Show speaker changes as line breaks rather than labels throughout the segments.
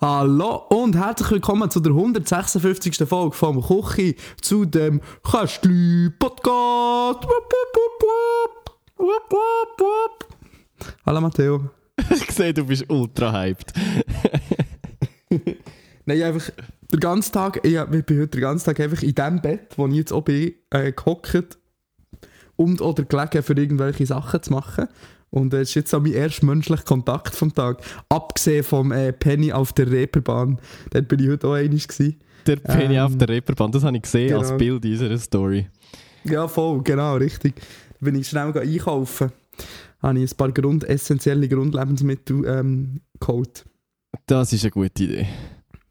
Hallo und herzlich willkommen zu der 156. Folge vom Kuchi zu dem Kästli Podcast. Wupp. Wupp, wupp, wupp. Hallo Matteo.
Ich sehe, du bist ultra hyped.
Nein, einfach den ganzen Tag, ich, ich bin heute den ganzen Tag einfach in dem Bett, wo ich jetzt auch bin, äh, gehockt und oder gelegen, für irgendwelche Sachen zu machen. Und es ist jetzt auch mein erster menschlicher Kontakt vom Tag. Abgesehen vom äh, Penny auf der Reeperbahn. Dort bin ich heute auch einig.
Der Penny
Ähm,
auf der Reeperbahn, das habe ich gesehen als
genau.
Bild in unserer Story.
Ja, voll, genau, richtig. Da bin ich schnell einkaufen. Habe ich ein paar Grund, essentielle Grundlebensmittel ähm, geholt.
Das ist eine gute Idee,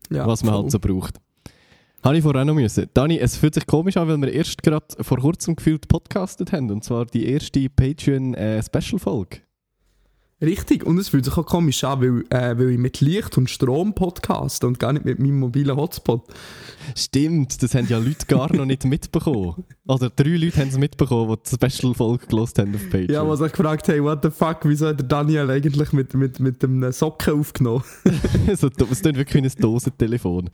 Ja,
was man
voll.
halt so braucht. Habe ich vorher auch noch müssen. Dani, es fühlt sich komisch an, weil wir erst gerade vor kurzem gefühlt podcastet haben. Und zwar die erste Patreon-Special-Folge.
Richtig, und es fühlt sich auch komisch an, weil, äh, weil ich mit Licht und Strom podcast und gar nicht mit meinem mobilen Hotspot.
Stimmt, das haben ja Leute gar noch nicht mitbekommen. Oder drei Leute haben es mitbekommen, die die Special-Folge gelost haben auf Patreon.
Ja, was ich gefragt hey, what the fuck, wieso hat der Daniel eigentlich mit, mit, mit dem Socken aufgenommen?
so, es klingt wirklich wie ein Dosentelefon.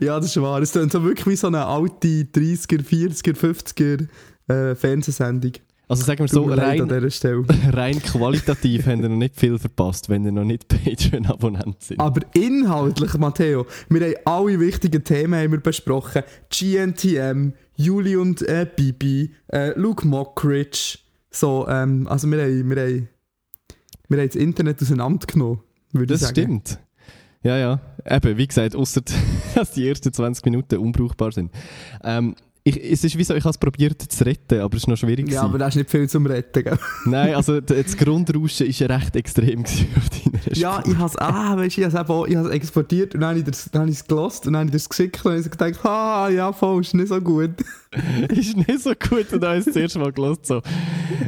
ja, das ist wahr. Es klingt so wirklich wie so eine alte 30er, 40er, 50er äh, Fernsehsendung.
Also sagen wir so, rein, rein qualitativ haben ihr noch nicht viel verpasst, wenn ihr noch nicht Patreon-Abonnent sind.
Aber inhaltlich, Matteo, wir haben alle wichtigen Themen haben wir besprochen. GNTM, Juli und äh, Bibi, äh, Luke Mockridge. So, ähm, also wir haben, wir, haben, wir haben das Internet auseinandergenommen, würde ich
Das
sagen.
stimmt. Ja, ja. Eben, wie gesagt, außer dass die ersten 20 Minuten unbrauchbar sind. Ähm, ich, es ist wie so, ich habe es probiert zu retten, aber es war noch schwierig.
Ja,
gewesen.
aber da ist nicht viel zum Retten, gell?
Nein, also das Grundrauschen war recht extrem auf deiner
Ja, ich habe es, ah, weißt ich habe es exportiert und dann habe ich es gelost und dann habe ich das geschickt und dann habe ich gedacht, ah, ja, voll, ist nicht so gut.
ist nicht so gut und habe ich es das erste Mal gehört. So.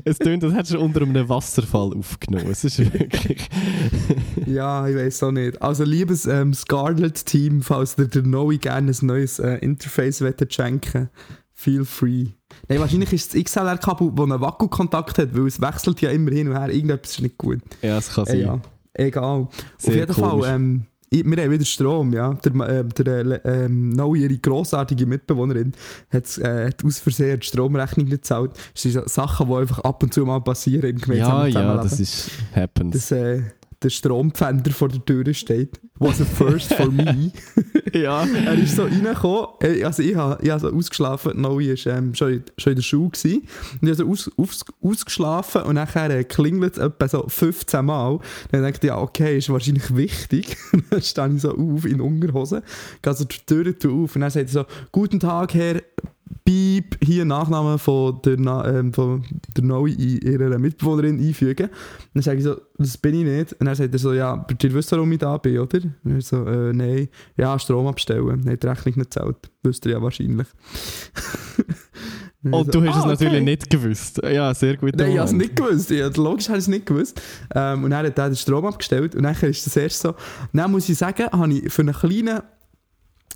Es tönt, als hättest du unter einem Wasserfall aufgenommen. Es ist wirklich...
Ja, ich weiß auch nicht. Also, liebes ähm, Scarlet-Team, falls ihr der Noe gerne ein neues äh, Interface wettet schenken, feel free. Nein, wahrscheinlich ist das XLR-Kabel, das einen Wackelkontakt hat, weil es wechselt ja immer hin und her. Irgendetwas ist nicht gut.
ja, es kann
Äh,
sein.
ja, egal.
Sehr
Auf jeden
komisch.
Fall, ähm, wir haben wieder Strom, ja. Der, äh, der äh, ähm, ihre grossartige Mitbewohnerin, hat, äh, hat aus Versehen die Stromrechnung nicht gezahlt. Das sind Sachen, die einfach ab und zu mal passieren im
Ja,
gemeinsamen
ja,
Zusammenleben
das ist... happens.
dass äh, der Strompfänder vor der Tür steht. Was a first for me.
ja.
er ist so reingekommen, also ich habe ich hab so ausgeschlafen, Noe war ähm, schon, in- schon in der Schule gewesen. und ich habe so aus, aus, ausgeschlafen und nachher äh, klingelt es etwa so 15 Mal. Dann dachte ich, ja okay, ist wahrscheinlich wichtig. dann stehe ich so auf in Unterhose, gehe so die Tür auf und dann sagt er so, guten Tag Herr Piep, hier Nachname von der, Na ähm, von der in ihrer Mitbewohnerin einfügen. Dann sage ich so, das bin ich nicht. Und dann sagt er so, ja, ihr wisst, warum ich da bin, oder? Und ich so, äh, nein, ja, Strom abstellen. Dann hat die Rechnung nicht gezahlt. Wisst ihr ja wahrscheinlich. Und
du hast es
ah,
natürlich
okay.
nicht gewusst. Ja, sehr gut.
Nein, ich habe es nicht gewusst. Ja, logisch habe ich es nicht gewusst. Ähm, und dann hat er den Strom abgestellt. Und dann ist das erst so. Dann muss ich sagen, habe ich für einen kleinen,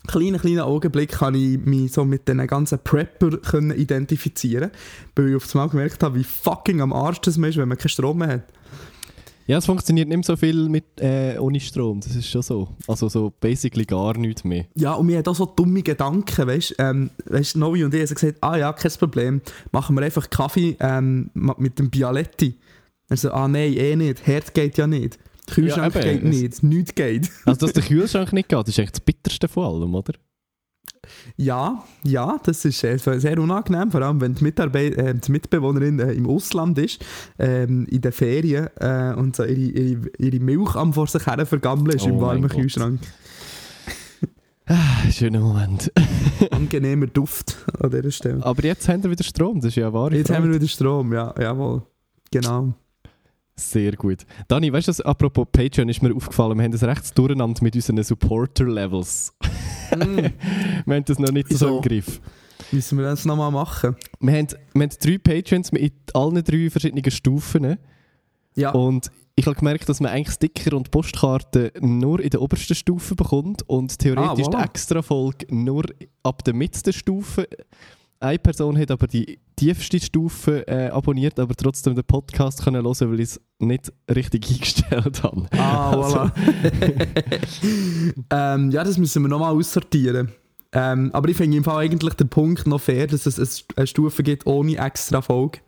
kleinen, kleinen Augenblick kann ich mich so mit diesen ganzen Prepper können identifizieren Weil ich auf einmal gemerkt habe, wie fucking am Arsch das man ist, wenn man keinen Strom mehr hat.
Ja, es funktioniert nicht mehr so viel mit, äh, ohne Strom, das ist schon so. Also so basically gar nichts mehr.
Ja, und mir hat auch so dumme Gedanken, weißt du, ähm, weißt, Novi und ich haben gesagt, ah ja, kein Problem, machen wir einfach Kaffee ähm, mit dem Bialetti. Also, ah nein, eh nicht, Herd geht ja nicht. Kühlschrank
Ja,
geht nicht, nichts geht.
Also dass der Kühlschrank nicht geht, ist echt das Bitterste von allem, oder?
Ja, ja, das ist äh, sehr unangenehm, vor allem wenn die, Mitarbeit äh, die Mitbewohnerin äh, im Ausland ist, ähm, in den Ferien äh, und so ihre, ihre, ihre Milch am vor sich her vergammeln ist
Oh
im warmen. Kühlschrank.
Ah, Schöner Moment.
Angenehmer Duft an dieser Stelle.
Aber jetzt haben wir wieder Strom, das ist ja wahre
Jetzt haben wir
Freude.
wieder Strom, ja, jawohl. Genau.
Sehr gut. Dani, weißt du, apropos Patreon ist mir aufgefallen, wir haben das recht durcheinander mit unseren Supporter-Levels.
Mm.
wir haben das noch nicht so im Griff.
Müssen wir das nochmal machen?
Wir haben, wir haben drei Patreons mit allen drei verschiedenen Stufen.
Ja.
Und ich habe gemerkt, dass man eigentlich Sticker und Postkarten nur in der obersten Stufe bekommt und theoretisch
Ah, voilà.
die extra Folge nur ab der mittleren Stufe. Eine Person hat aber die tiefste Stufe äh, abonniert, aber trotzdem den Podcast können hören, weil ich es nicht richtig eingestellt habe.
Ah,
Also-
voilà. ähm, ja, das müssen wir nochmal aussortieren. Ähm, aber ich finde im Fall eigentlich den Punkt noch fair, dass es es eine Stufe gibt ohne extra Folge.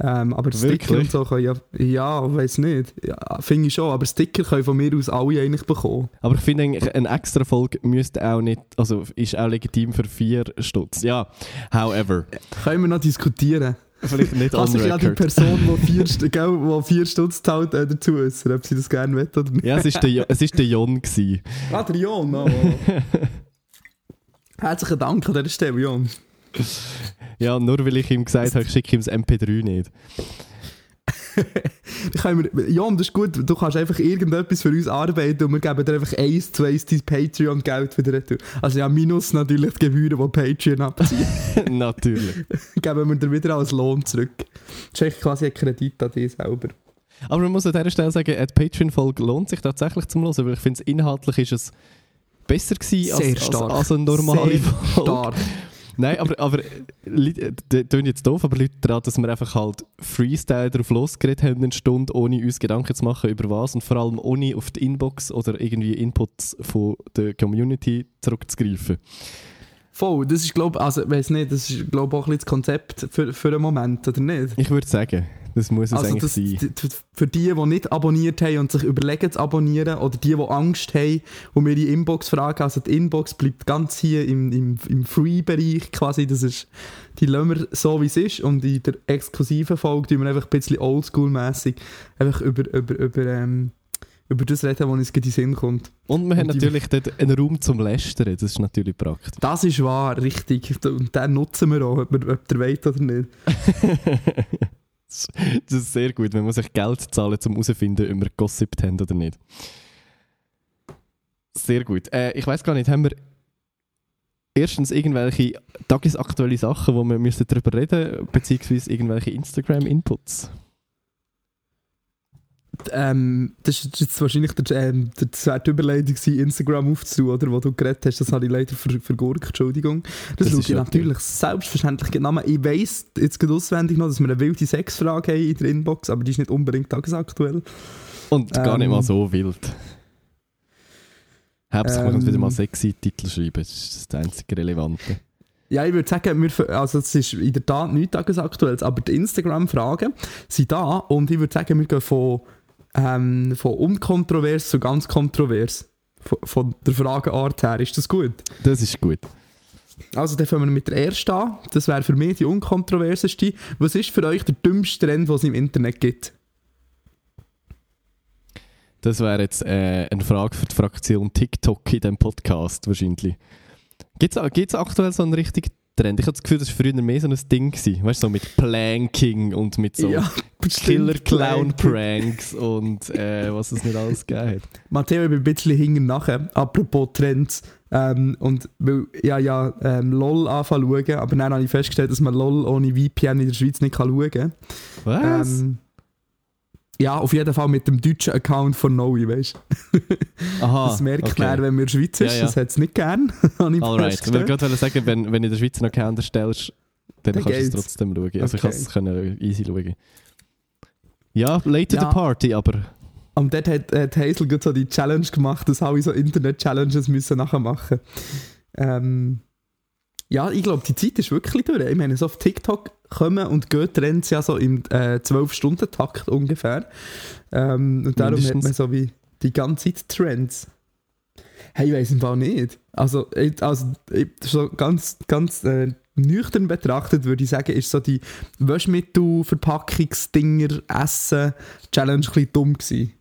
Ähm, aber Sticker und so können ja, ja, weiß nicht. Ja, finde ich schon, aber Sticker können von mir aus alle eigentlich bekommen.
Aber ich finde eigentlich, eine extra Folge müsste auch nicht, also ist auch legitim für vier Stutz. Ja, however,
Können wir noch diskutieren.
vielleicht nicht
Kann
on
sich ja die
record.
Person, die vier, gell, vier Stutz zahlt, äh, dazu äußern, ob sie das gerne will oder nicht.
Ja, es ist der, Jo- es ist der Jon gewesen.
Ah, der Jon, oh. Herzlichen Dank an dieser Stelle, Jon.
Ja, nur weil ich ihm gesagt habe, ich schicke ihm das MP3 nicht.
Mir, Jon, das ist gut, du kannst einfach irgendetwas für uns arbeiten und wir geben dir einfach eins zu eins dein Patreon-Geld wieder retour. Also ja, minus natürlich die Gebühren, die Patreon abziehen.
Natürlich.
geben wir dir wieder als Lohn zurück. Das ist quasi ein Kredit an dich selber.
Aber man muss an dieser Stelle sagen, die Patreon-Folge lohnt sich tatsächlich zum Hören, weil ich finde, inhaltlich ist es besser gewesen als, als, als eine normale
Sehr
Folge.
Stark.
Nein, aber, aber Leute, das klingt jetzt doof, aber Leute daran, dass wir einfach halt Freestyle drauf losgeredet haben, eine Stunde, ohne uns Gedanken zu machen über was und vor allem ohne auf die Inbox oder irgendwie Inputs von der Community zurückzugreifen.
Voll, das ist glaube also weiß nicht, das ist glaube auch ein bisschen das Konzept für, für einen Moment, oder nicht?
Ich würde sagen, das muss es
Also
eigentlich
das,
sein.
für die, die nicht abonniert haben und sich überlegen zu abonnieren oder die, die Angst haben und mir die Inbox fragen, also die Inbox bleibt ganz hier im, im, im Free-Bereich quasi, das ist, die lassen wir so wie es ist und in der exklusiven Folge tun wir einfach ein bisschen oldschool-mässig einfach über, über, über, ähm, über das reden, was uns in den Sinn kommt.
Und wir haben
und
natürlich dort einen Raum zum Lästern, das ist natürlich praktisch.
Das ist wahr, richtig. Und den nutzen wir auch, ob, wir, ob der wollt oder nicht.
Das ist sehr gut, wenn man sich Geld zahlen, um herauszufinden, ob wir gossipt haben oder nicht. Sehr gut. Äh, ich weiß gar nicht, haben wir erstens irgendwelche tagesaktuelle Sachen, wo wir müssen darüber reden beziehungsweise irgendwelche Instagram-Inputs?
Ähm, das ist jetzt wahrscheinlich der, ähm, der, die Überleitung Instagram aufzutun, oder, wo du geredet hast. Das habe ich leider ver vergurkt, Entschuldigung. Das,
Das
schaue
ist
ich
okay.
natürlich selbstverständlich genau. Ich weiss jetzt gerade auswendig noch, dass wir eine wilde Sexfrage haben in der Inbox, aber die ist nicht unbedingt tagesaktuell.
Und gar nicht
Ähm.
mal so wild. Kann
Ähm.
wieder mal sexy Titel schreiben, das ist das einzige Relevante.
Ja, ich würde sagen, wir, also es ist in der Tat nichts tagesaktuelles, aber die Instagram-Fragen sind da und ich würde sagen, wir gehen von, ähm, von unkontrovers zu ganz kontrovers. Von, von der Frageart her, ist das gut?
Das ist gut.
Also dann fangen wir mit der ersten an. Das wäre für mich die unkontroverseste. Was ist für euch der dümmste Trend, den es im Internet gibt?
Das wäre jetzt äh, eine Frage für die Fraktion TikTok in diesem Podcast wahrscheinlich. Gibt es aktuell so einen richtigen Trend? Ich habe das Gefühl, das war früher mehr so ein Ding. Gewesen. Weißt du, so mit Planking und mit so Killer-Clown-Pranks und äh, was es nicht alles gegeben hat.
Matteo, ich bin ein bisschen hinten nachher. Apropos Trends. Ähm, und weil ja, ja, ähm, LOL anfangen zu schauen, aber dann habe ich festgestellt, dass man LOL ohne VPN in der Schweiz nicht kann schauen kann.
Was?
Ähm, ja, auf jeden Fall mit dem deutschen Account von Noe, weißt du?
Aha,
das merkt
okay.
man, wenn man in der Schweiz ist.
Ja, ja.
Das hat es nicht gern. ich
Alright, ich wollte gerade sagen, wenn, wenn du in der Schweiz einen Account erstellst, dann
Dann
kannst du es trotzdem schauen. Also ich
Okay.
kann es easy schauen. Ja, late to
Ja.
the party, aber
Und dort hat, hat Hazel so die Challenge gemacht, dass alle so Internet-Challenges müssen nachher machen ähm, Ja, ich glaube, die Zeit ist wirklich durch. Ich meine, so auf TikTok kommen und gehen Trends ja so im äh, 12-Stunden-Takt ungefähr. Ähm, und darum
Mindestens.
hat man so wie die ganze Zeit Trends. Hey, ich weiß im Fall nicht. Also, ich- also ich, so ganz, ganz äh, nüchtern betrachtet würde ich sagen, ist so die Waschmittel-Verpackungsdinger Essen Challenge ein bisschen dumm gewesen.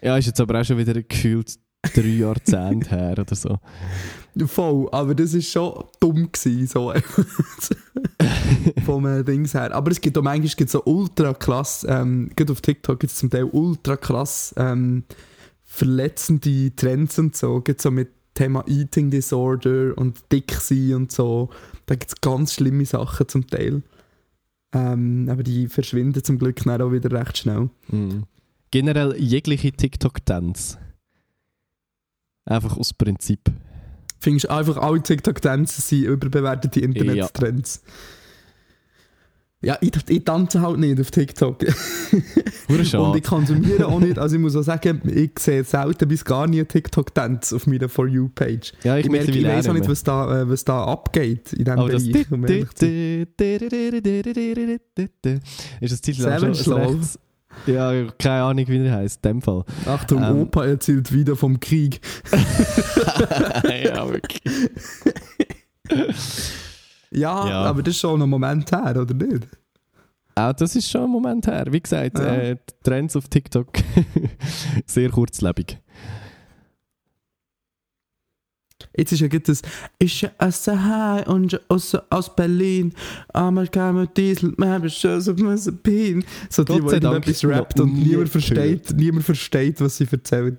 ja, ist jetzt aber auch schon wieder gefühlt drei Jahrzehnte her oder so.
Voll, aber das ist schon dumm gewesen, so vom äh, Dings her. Aber es gibt auch manchmal gibt's so ultra krass, ähm, gerade auf TikTok gibt es zum Teil ultra krass ähm, verletzende Trends und so. Gibt so mit Thema Eating Disorder und dick sein und so. Da gibt es ganz schlimme Sachen zum Teil. Ähm, aber die verschwinden zum Glück dann auch wieder recht schnell.
Mhm. Generell jegliche TikTok-Tanz. Einfach aus Prinzip.
Findest du einfach alle TikTok-Tänze sind überbewertete Internettrends? Ja, ich, ich tanze halt nicht auf TikTok. Und ich konsumiere auch nicht. Also ich muss auch sagen, ich sehe selten bis gar nie TikTok-Tanz auf meiner For You-Page.
Ja, ich,
Ich, merke, ich weiß auch nicht, was da, äh, was da abgeht in diesem
Aber das
Bereich. um zu sein.
ist das Titel
Love.
rechts? Ja, keine Ahnung, wie der heißt. In dem Fall.
Achtung,
Ähm.
Opa erzählt wieder vom Krieg.
ja, wirklich.
Ja,
Ja.
aber das ist schon ein Moment her, oder nicht?
Auch das ist schon ein Moment her. Wie gesagt,
Ja.
äh, Trends auf TikTok sehr kurzlebig.
Jetzt ist ja gerade das, ist ja aus Sahai und aus, aus Berlin, aber kein mit Diesel, wir haben schon so müssen Pin. So die, die irgendetwas rappt und
nie
niemand versteht, niemand versteht, was sie erzählt.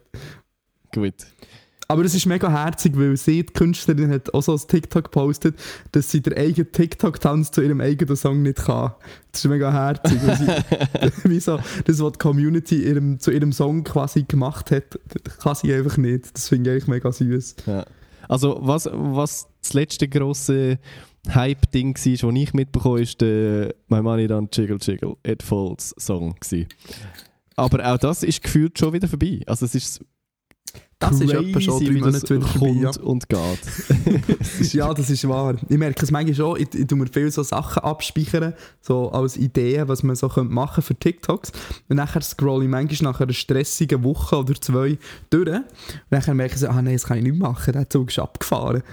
Gut.
Aber es ist mega herzig, weil sie, die Künstlerin, hat auch so ein TikTok gepostet, dass sie den eigenen TikTok-Tanz zu ihrem eigenen Song nicht kann. Das ist mega herzig. sie, wie so, das, was die Community ihrem, zu ihrem Song quasi gemacht hat, kann sie einfach nicht. Das finde ich eigentlich mega süß.
Ja. Also, was, was das letzte grosse Hype-Ding war, das ich mitbekommen habe, ist der My Money Don't Jiggle Jiggle It Falls Song. Gewesen. Aber auch das ist gefühlt schon wieder vorbei. Also, es ist
Das ist etwa schon drei Monate wieder
kommt und geht.
Ja, das ist wahr. Ich merke es manchmal schon, ich, ich tue mir viele so Sachen abspeichern, so als Ideen, was man so könnte machen für TikToks. Und nachher scrolle ich manchmal nach einer stressigen Woche oder zwei durch. Und dann merke ich so, ah nein, das kann ich nicht machen, der Zug ist abgefahren.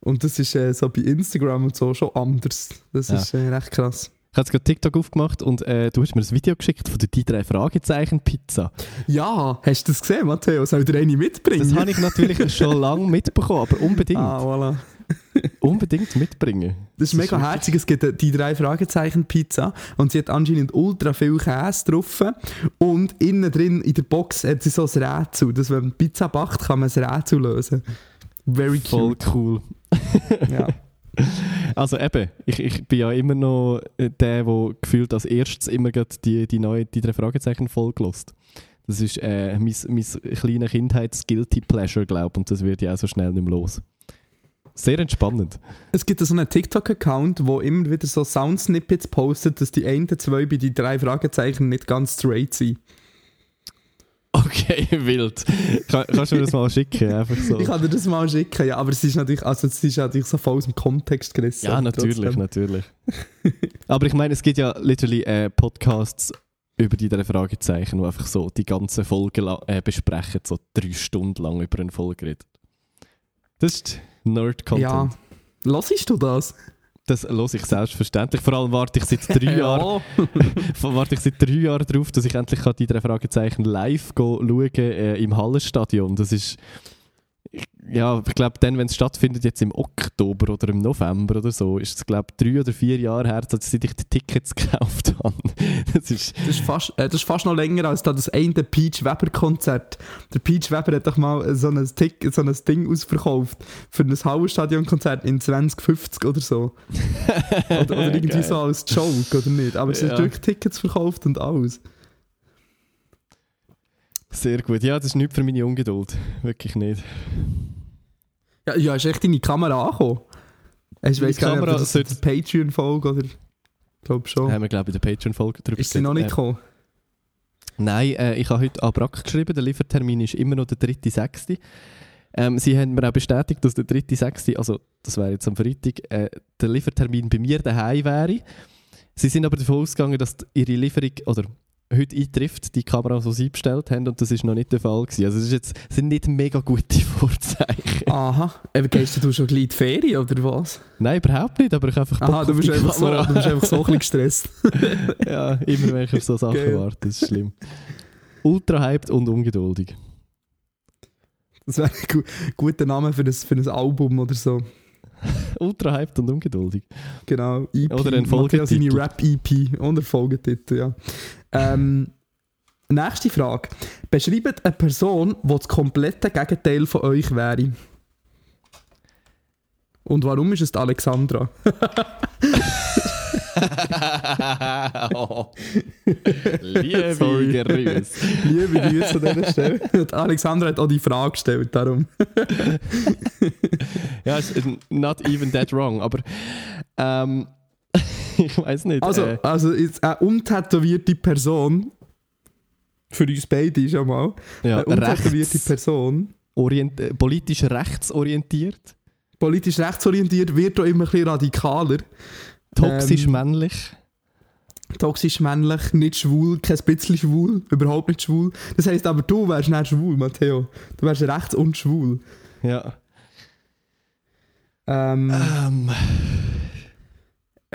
Und das ist äh, so bei Instagram und so schon anders. Das
Ja.
ist äh, recht krass.
Ich habe jetzt gerade TikTok aufgemacht und äh, du hast mir ein Video geschickt von der die drei Fragezeichen Pizza.
Ja, hast du das gesehen, Matteo? Soll ich dir eine mitbringen?
Das habe ich natürlich schon lange mitbekommen, aber unbedingt,
Ah, voilà.
unbedingt mitbringen.
Das ist mega
wirklich-
herzig. Es gibt die drei Fragezeichen Pizza und sie hat anscheinend ultra viel Käse drauf. Und innen drin in der Box hat sie so ein Rätsel. Dass wenn man Pizza backt, kann man ein Rätsel lösen. Very
Voll
cute.
cool.
Ja.
Also eben, ich, ich bin ja immer noch äh, der, der gefühlt als erstes immer die, die neue die drei Fragezeichen Folge lost. Das ist äh, mein, mein kleiner Kindheits-Guilty Pleasure, glaube ich, und das wird ja auch so schnell nicht mehr los. Sehr entspannend.
Es gibt so einen TikTok-Account, wo immer wieder so Sound-Snippets postet, dass die einen zwei bei die drei Fragezeichen nicht ganz straight sind.
Okay, wild. Kann, kannst du mir das mal schicken? Einfach so.
Ich kann dir das mal schicken, ja, aber es ist natürlich, also es ist natürlich so voll aus dem Kontext gerissen.
Ja, natürlich,
Trotzdem.
natürlich. Aber ich meine, es gibt ja literally äh, Podcasts über die drei Fragezeichen, die einfach so die ganze Folge äh, besprechen, so drei Stunden lang über eine Folge reden. Das ist Nerd-Content.
Ja. Hörst du das?
Das höre ich selbstverständlich. Vor allem warte ich seit drei Jahren warte ich seit drei Jahren darauf, dass ich endlich kann die drei Fragezeichen live go schauen äh, im Hallenstadion. Das ist ja, ich glaube, dann, wenn es stattfindet, jetzt im Oktober oder im November oder so, ist es, glaube ich, drei oder vier Jahre her, seit ich die Tickets gekauft habe. Das ist,
Das ist, fast, äh, das ist fast noch länger als da das eine Peach Weber Konzert. Der Peach Weber hat doch mal so ein, Tick, so ein Ding ausverkauft für ein Hallenstadion Konzert in 2050 oder so. Oder, oder irgendwie so als Joke, oder nicht? Aber es sind
Ja.
wirklich Tickets verkauft und alles.
Sehr gut. Ja, das ist nicht für meine Ungeduld. Wirklich nicht.
Ja, ja ist echt deine Kamera angekommen? Ich weiß gar nicht, ob das
sollte-
Patreon-Folge oder... Ich glaube schon.
Haben wir, glaube ich, in der Patreon-Folge drüber
ist sie noch nicht
geredet.
gekommen?
Nein, äh, ich habe heute an Brack geschrieben, der Liefertermin ist immer noch der 3.6. Ähm, sie haben mir auch bestätigt, dass der 3.6., also das wäre jetzt am Freitag, äh, der Liefertermin bei mir daheim wäre. Sie sind aber davon ausgegangen, dass ihre Lieferung oder heute eintrifft, die Kamera, die sie bestellt haben und das ist noch nicht der Fall gewesen. Also das ist jetzt, das sind nicht mega gute Vorzeichen.
Aha. Eben, gehst du schon gleich in die Ferien, oder was?
Nein, überhaupt nicht, aber ich habe einfach
Aha, du bist, einfach so, du bist einfach so ein bisschen gestresst.
ja, immer wenn ich auf so Sachen
Geil.
warte, das ist schlimm. Ultra hyped und ungeduldig.
Das wäre ein gu guter Name für ein, für ein Album oder so.
Ultra hyped und ungeduldig.
Genau. EP.
Oder ein
Matthias seine
Folgetitel.
Rap-EP und ein Folgetitel, ja. Ähm, nächste Frage. Beschreibt eine Person, die das komplette Gegenteil von euch wäre. Und warum ist es Alexandra?
oh. Liebe
Sorry.
Grüße.
Liebe Grüße an dieser Stelle. Die Alexandra hat auch die Frage gestellt, darum.
Ja, ist not even that wrong, aber ähm, ich weiß nicht.
Also,
äh,
also jetzt eine untätowierte Person, für uns beide schon mal,
ja,
eine untätowierte
rechts,
Person,
orient, äh, politisch rechtsorientiert,
politisch rechtsorientiert, wird auch immer ein bisschen radikaler.
Toxisch
Ähm,
männlich.
Toxisch männlich, nicht schwul, kein bisschen schwul, überhaupt nicht schwul. Das heisst aber, du wärst nicht schwul, Matteo. Du wärst rechts und schwul.
Ja.
Ähm,
Ähm,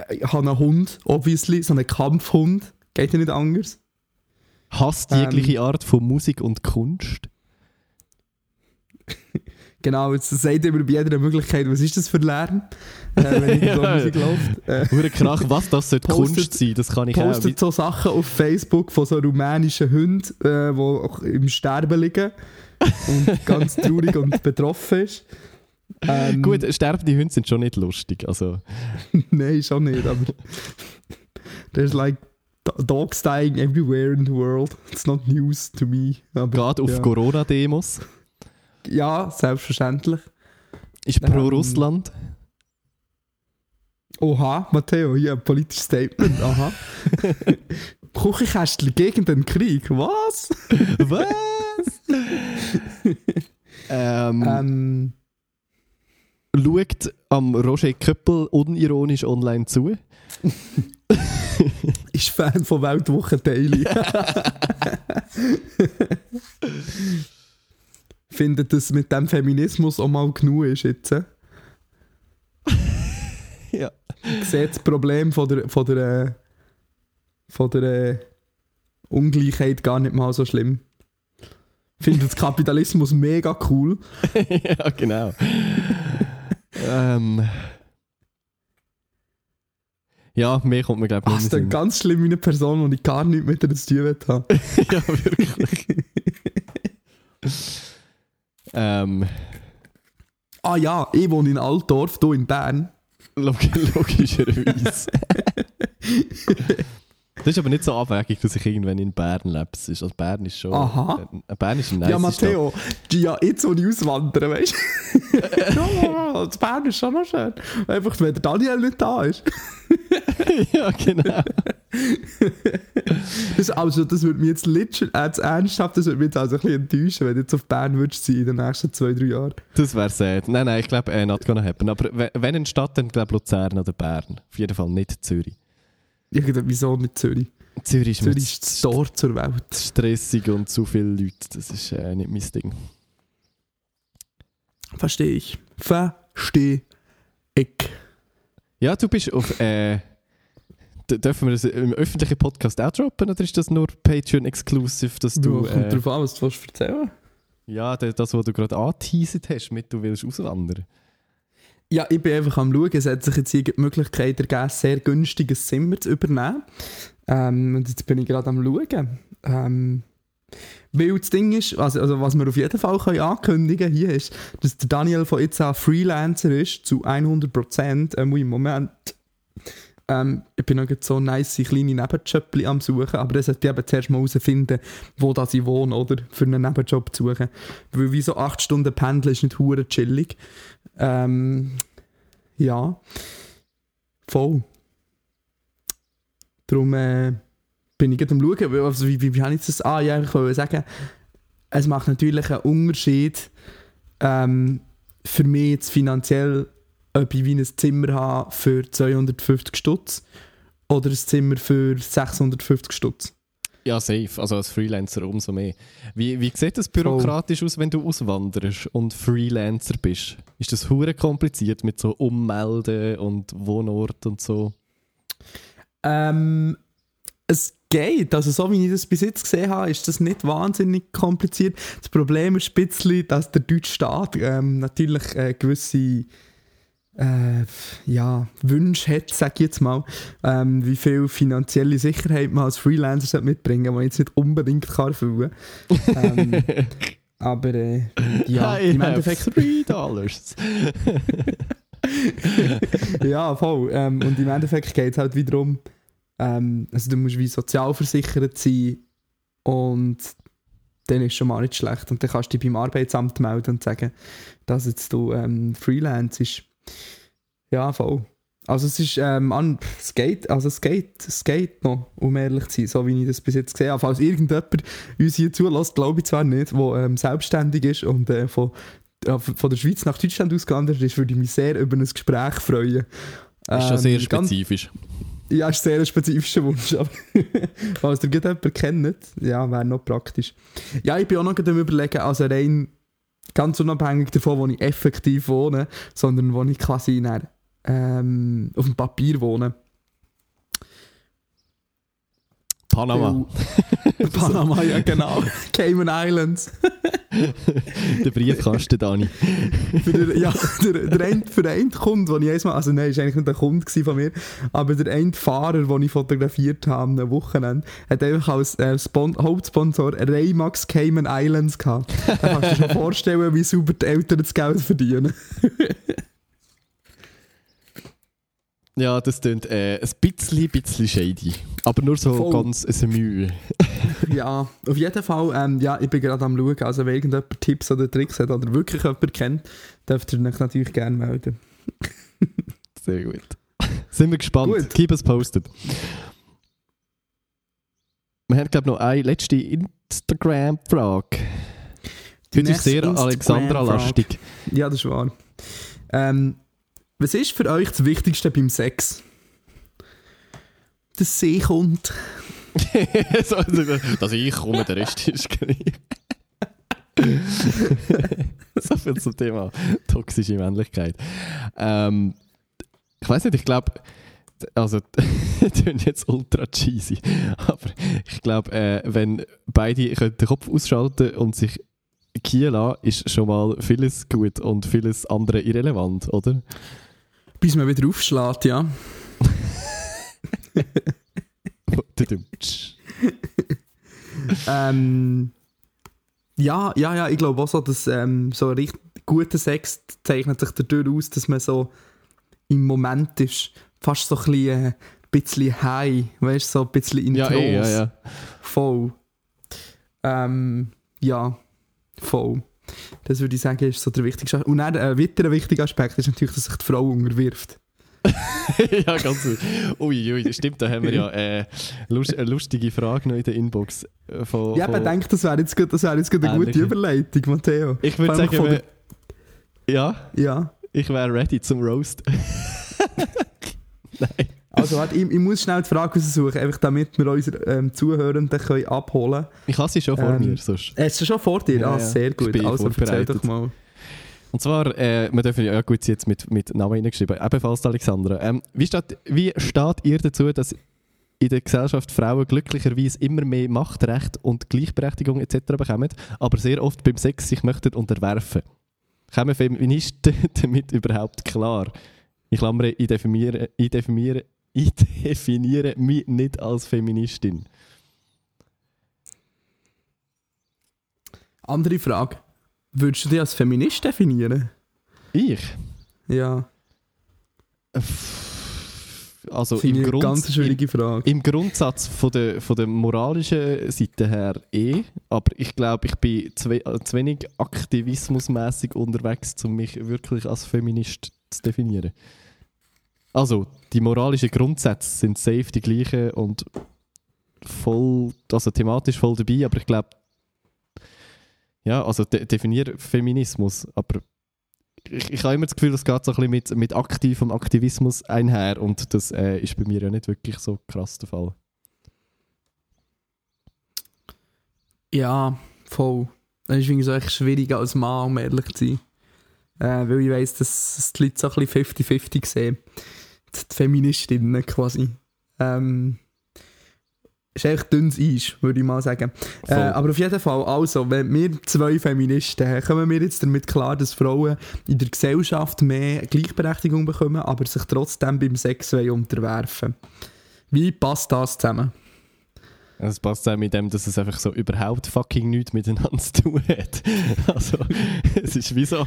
ich habe einen Hund, obviously, so einen Kampfhund. Geht ja nicht anders.
hasst
Ähm,
jegliche Art von Musik und Kunst.
Genau, jetzt sagt immer bei jeder Möglichkeit, was ist das für Lärm, äh, wenn irgendwo
Ja.
Musik läuft. Äh,
Hure Krach, was das sollte
Postet-
Kunst sein, das kann ich auch.
postet so Sachen auf Facebook von so rumänischen Hunden, äh, die auch im Sterben liegen und ganz traurig und betroffen ist. Ähm,
Gut, sterbende Hunde sind schon nicht lustig. Also,
Nein, schon nicht, aber there's like do- dogs dying everywhere in the world. It's not news to me. Aber,
geht auf
ja.
Corona-Demos,
Ja, selbstverständlich.
ist
Ähm,
pro Russland.
Oha, Matteo, hier ein politisches Statement. Aha. Küchenkästchen gegen den Krieg. Was?
Was? ähm,
ähm,
Schaut am Roger Köppel unironisch online zu.
ist Fan von Weltwoche Daily. Findet, dass mit dem Feminismus auch mal genug ist jetzt.
Ja.
Seht das Problem von der, von der, von der äh, Ungleichheit gar nicht mal so schlimm. Findet das Kapitalismus mega cool.
ja, genau. ähm, ja, mehr kommt mir glaube ich
Das
nicht
ist
mehr
eine ganz schlimme Person, die ich gar nichts mit ihr zu tun habe.
Ja, wirklich. Ähm,
Ah ja, ich wohne in Altdorf, hier in Bern.
log logischerweise. Das ist aber nicht so abwegig, dass ich irgendwann in Bern lebe. Also Bern ist schon...
Aha.
Äh, Bern ist ein nice
ja, Matteo, ja, jetzt wo ich auswandern, weißt du? ja, das Bern ist schon noch schön. Einfach, wenn der Daniel nicht da ist.
ja, genau.
Das, also, das würde mich jetzt literally, äh, ernsthaft, das würde mich jetzt also ein bisschen enttäuschen, wenn du jetzt auf Bern würdest sein in den nächsten zwei, drei Jahren.
Das wäre sad. Nein, nein, ich glaube, äh, not gonna happen. Aber we- wenn eine Stadt, dann glaube Luzern oder Bern. Auf jeden Fall nicht Zürich.
Dachte, wieso nicht Zürich?
Zürich ist
Zürich ist das Tor zur Welt.
stressig und zu viele Leute. Das ist äh, nicht mein Ding.
Verstehe ich. Verstehe ich.
Ja, du bist auf... Äh, dürfen wir das im öffentlichen Podcast auch droppen oder ist das nur Patreon-exclusive, dass du...
Du, kommt
Äh,
drauf an, was du willst erzählen
ja, d- das, was du gerade angeteasert hast, mit du willst auswandern.
Ja, ich bin einfach am schauen. Es hat sich jetzt die Möglichkeit ergeben, sehr günstiges Zimmer zu übernehmen. Ähm, und jetzt bin ich gerade am schauen. Ähm, weil das Ding ist, also, also was wir auf jeden Fall können ankündigen hier ist, dass der Daniel von jetzt an Freelancer ist, zu 100%. Ähm, im Moment ähm, ich bin noch so nice kleine Nebenjobs am suchen, aber das sollte ich eben zuerst mal herausfinden, wo das ich wohne, oder? Für einen Nebenjob zu suchen. Weil wie so 8 Stunden Pendeln ist nicht hure chillig. Ähm, ja. Voll. Darum äh, bin ich gerade am schauen, also, wie, wie, wie habe ich das ah, ja, ich wollte sagen, es macht natürlich einen Unterschied ähm, für mich jetzt finanziell, ob ich wie ein Zimmer habe für 250 Stutz oder ein Zimmer für 650 Stutz.
Ja, safe. Also als Freelancer umso mehr. Wie, wie sieht das bürokratisch aus, wenn du auswanderst und Freelancer bist? Ist das hure kompliziert mit so Ummelden und Wohnort und so?
Ähm, es geht. Also so wie ich das bis jetzt gesehen habe, ist das nicht wahnsinnig kompliziert. Das Problem ist ein bisschen, dass der deutsche Staat ähm, natürlich äh, gewisse äh, ja, Wünsche hat, sage ich jetzt mal, ähm, wie viel finanzielle Sicherheit man als Freelancer mitbringen sollte, man jetzt nicht unbedingt kann erfüllen kann. ähm, aber äh, ja,
I
im Endeffekt
three dollars.
ja, voll. Ähm, und im Endeffekt geht es halt wiederum, ähm, also du musst wie sozialversichert sein und dann ist schon mal nicht schlecht. Und dann kannst du dich beim Arbeitsamt melden und sagen, dass jetzt du ähm, Freelance ist. Ja, voll. Also es ist, ähm, an, geht, also es geht noch, um ehrlich zu sein, so wie ich das bis jetzt gesehen habe. Falls irgendjemand uns hier zulässt, glaube ich zwar nicht, der ähm, selbstständig ist und äh, von, äh, von der Schweiz nach Deutschland ausgewandert ist, würde ich mich sehr über ein Gespräch freuen.
Ist schon sehr
Ähm, ganz-
spezifisch.
ja, ist sehr ein spezifischer Wunsch. Aber falls ihr jemanden kennt, ja, wäre noch praktisch. Ja, ich bin auch noch am überlegen, also rein ganz unabhängig davon, wo ich effektiv wohne, sondern wo ich quasi dann, ähm, auf dem Papier wohne.
Panama.
Panama, ja genau. Cayman Islands.
Der Briefkasten, Dani.
den, ja, der, der eine, für den einen Kunde, den ich einmal, also nein, ist eigentlich nicht ein Kunde von mir, aber der eine Fahrer, den ich fotografiert habe am Wochenende, hat einfach als äh, Spon Hauptsponsor Raymax Cayman Islands gehabt. Da kannst du dir schon vorstellen, wie sauber die Eltern das Geld verdienen.
Ja, das klingt äh, ein bisschen, bisschen shady. Aber nur so
Voll.
ganz ein Mühe.
ja, auf jeden Fall, ähm, ja, ich bin gerade am schauen, also wenn irgendjemand Tipps oder Tricks hat oder wirklich jemand kennt, dürft ihr euch natürlich gerne melden.
Sehr gut. Sind wir gespannt.
Gut.
Keep us posted. Wir haben, glaube ich, noch eine letzte Instagram-Frage. Heute ist sehr Alexandra-lastig.
Ja, das ist wahr. Ähm, was ist für euch das Wichtigste beim Sex? Das See kommt.
dass ich komme, der Rest ist gleich. so viel zum Thema toxische Männlichkeit. Ähm, ich weiß nicht, ich glaube, also, klingt jetzt ultra cheesy, aber ich glaube, äh, wenn beide den Kopf ausschalten und sich kiehen lassen, ist schon mal vieles gut und vieles andere irrelevant, oder?
Bis man wieder aufschlägt, ja. ähm, ja, ja, ja, ich glaube auch so, dass ähm, so ein richtig guter Sex zeichnet sich dadurch aus, dass man so im Moment ist. Fast so ein bisschen, äh, bisschen high, weißt du, so ein bisschen in
ja, eh, ja, ja.
Voll. Ähm, ja, voll. Das würde ich sagen, ist so der wichtigste Aspekt. Und dann, ein weiterer wichtiger Aspekt ist natürlich, dass sich die Frau unterwirft.
ja, ganz gut. Ui, stimmt, da haben wir ja äh, lust, eine lustige Frage noch in der Inbox. äh, Von,
Ja, ich denke, das wäre jetzt, gut- das wäre jetzt gut eine gute. Überleitung, Matteo.
ich würde sagen, wir, ja,
Ja.
ich wäre ready zum Roast. Nein.
Also, warte, ich, ich muss schnell die Frage raussuchen, einfach damit wir unsere ähm, Zuhörenden können abholen
Ich habe sie schon vor
Ähm,
mir. Sonst.
können. Hast du schon vor dir?
Ja,
ah, sehr gut. Also, erzähl doch mal.
Und zwar, äh, wir dürfen ja gut, sie jetzt mit, mit Namen reingeschrieben, ebenfalls Alexandra. Ähm, wie, steht, wie steht ihr dazu, dass in der Gesellschaft Frauen glücklicherweise immer mehr Machtrecht und Gleichberechtigung etc. bekommen, aber sehr oft beim Sex sich möchten unterwerfen? Kommen Feministen damit überhaupt klar? Ich klammere, ich definiere, ich definiere, ich definiere mich nicht als Feministin.
Andere Frage. Würdest du dich als Feminist definieren?
Ich?
Ja,
Also
finde
im, Grund,
ganz schwierige Frage.
Im Grundsatz von der, von der moralischen Seite her eh, aber ich glaube, ich bin zu, we zu wenig aktivismusmäßig unterwegs, um mich wirklich als Feminist zu definieren. Also, die moralischen Grundsätze sind safe die gleichen und voll, also thematisch voll dabei, aber ich glaube, ja, also de definiere Feminismus, aber ich, ich habe immer das Gefühl, es geht so ein bisschen mit, mit aktivem Aktivismus einher und das äh, ist bei mir ja nicht wirklich so krass der Fall.
Ja, voll. Das ist irgendwie so echt schwierig als Mann, um ehrlich zu sein. Äh, weil ich weiss, dass dass die Leute so ein bisschen 50-50 sehen. Die Feministinnen quasi. Ähm, ist echt dünnes Eis, würde ich mal sagen. Äh, aber auf jeden Fall, also, wenn wir zwei Feministen haben, kommen wir jetzt damit klar, dass Frauen in der Gesellschaft mehr Gleichberechtigung bekommen, aber sich trotzdem beim Sex unterwerfen Wie passt das zusammen?
Es passt auch mit dem, dass es einfach so überhaupt fucking nichts miteinander zu tun hat. Also, es ist wie so,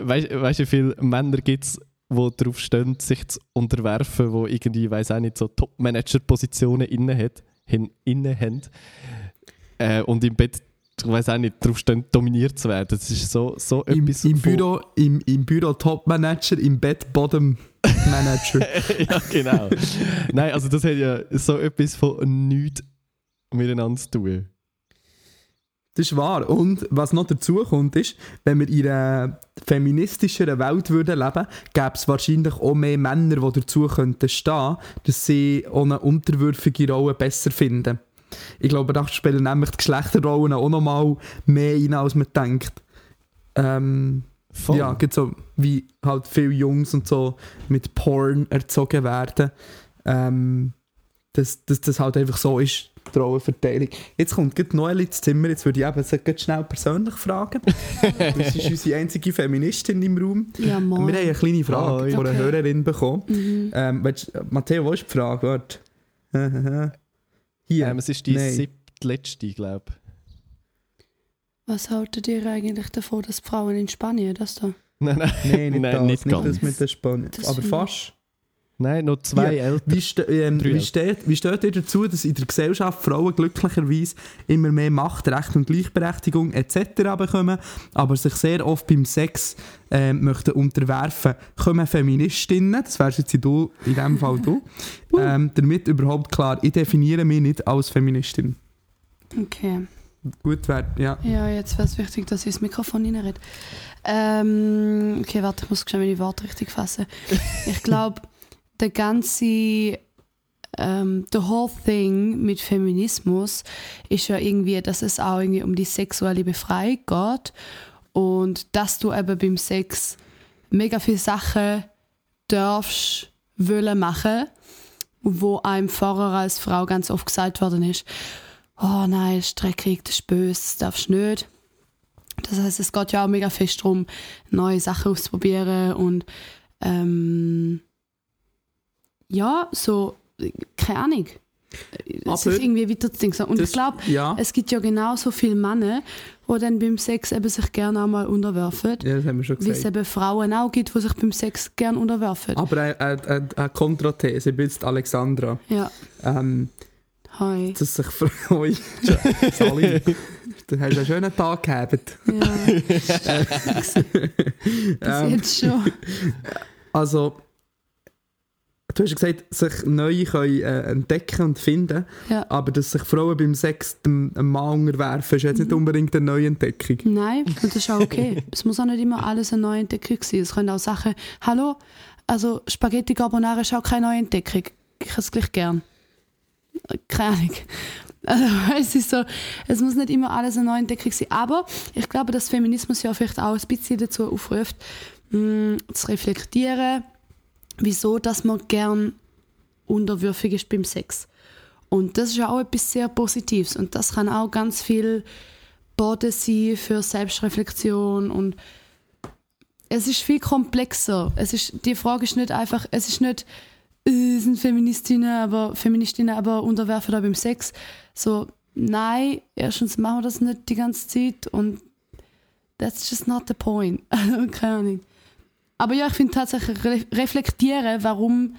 weißt du, wie viele Männer gibt es, die darauf stehen, sich zu unterwerfen, wo irgendwie, weiß auch nicht, so Top-Manager-Positionen inne hat, hin, inne haben. Äh, und im Bett, ich weiß auch nicht, darauf stehen, dominiert zu werden. Das ist so, so
Im,
etwas
im, Büro, im, Im Büro Top Manager, im Bett Bottom Manager.
ja, genau. Nein, also das hat ja so etwas von nichts miteinander zu tun.
Das ist wahr. Und was noch dazu kommt, ist, wenn wir in einer feministischeren Welt würden leben, gäbe es wahrscheinlich auch mehr Männer, die dazu könnten stehen, dass sie auch eine unterwürfige Rolle besser finden. Ich glaube, da spielen nämlich die Geschlechterrollen auch noch mal mehr rein, als man denkt. Ähm,
Voll.
ja, gibt so wie halt viele Jungs und so mit Porn erzogen werden. Ähm, dass das halt einfach so ist, die Rollenverteilung. Jetzt kommt gerade Noel ins Zimmer, jetzt würde ich eben sie gerade schnell persönlich fragen. das ist unsere einzige Feministin im Raum.
Ja,
Wir haben eine kleine Frage
Hoi.
von einer
Okay.
Hörerin bekommen.
Mhm.
Ähm, willst, Matteo, wo ist die Frage? Warte. Hier.
Ähm, es ist die
Nein.
siebtletzte, glaube ich.
Was haltet ihr eigentlich davon, dass die Frauen in Spanien das da?
Nein, nein.
Nein, nicht,
Nein,
das,
nicht
nicht,
ganz.
das mit der Spanien.
Das
Aber fast.
Nein, noch zwei
Ja.
ältere.
Wie, ste ähm, wie, steht, wie steht ihr dazu, dass in der Gesellschaft Frauen glücklicherweise immer mehr Macht, Recht und Gleichberechtigung etc. bekommen, aber sich sehr oft beim Sex ähm, möchten unterwerfen? Kommen Feministinnen, das wärst jetzt du, in dem Fall du, ähm, damit überhaupt klar, ich definiere mich nicht als Feministin.
Okay.
Gut wäre, ja.
Ja, jetzt wäre es wichtig, dass ich ins Mikrofon reinrede. Ähm, okay, warte, ich muss schnell meine Worte richtig fassen. Ich glaube, der ganze, ähm, the whole thing mit Feminismus ist ja irgendwie, dass es auch irgendwie um die sexuelle Befreiung geht und dass du eben beim Sex mega viele Sachen darfst wollen machen, wo einem vorher als Frau ganz oft gesagt worden ist, oh nein, dreckig, das ist böse, das darfst nicht. Das heißt, es geht ja auch mega fest darum, neue Sachen auszuprobieren und ähm, ja, so, keine Ahnung,
Aber
sich irgendwie weiterzudenken. Und
Das-
ich glaube,
ja.
es gibt ja genauso viele Männer, die dann beim Sex eben sich gerne auch mal unterwerfen.
ja, das haben wir schon
Wie es
gesagt.
eben Frauen auch gibt, die sich beim Sex gerne unterwerfen.
Aber eine, eine, eine, Kontrathese, jetzt Alexandra.
Ja,
Ähm,
hi.
dass sich Frauen... Sally, du hast einen schönen Tag gehabt.
Ja, bis
Ähm,
jetzt schon.
Also, du hast gesagt, sich neu können, äh, entdecken und finden,
Ja.
aber dass sich Frauen beim Sex dem, dem Mann unterwerfen, ist jetzt nicht unbedingt eine neue Entdeckung.
Nein, und das ist auch okay. es muss auch nicht immer alles eine neue Entdeckung sein. Es können auch Sachen, hallo, also Spaghetti Carbonara ist auch keine neue Entdeckung. Ich hätte es gleich gern. Keine Ahnung. Also, es ist so, es muss nicht immer alles eine neue Entdeckung sein. Aber ich glaube, dass Feminismus ja vielleicht auch ein bisschen dazu aufruft, mh, zu reflektieren, wieso dass man gern unterwürfig ist beim Sex. Und das ist ja auch etwas sehr Positives. Und das kann auch ganz viel Boden sein für Selbstreflexion und es ist viel komplexer. Es ist, die Frage ist nicht einfach, es ist nicht, äh, sind Feministinnen, aber Feministinnen aber unterwerfen da beim Sex. So, nein, erstens machen wir das nicht die ganze Zeit und that's just not the point. Also, Keine Ahnung. Aber ja, ich finde tatsächlich re reflektieren, warum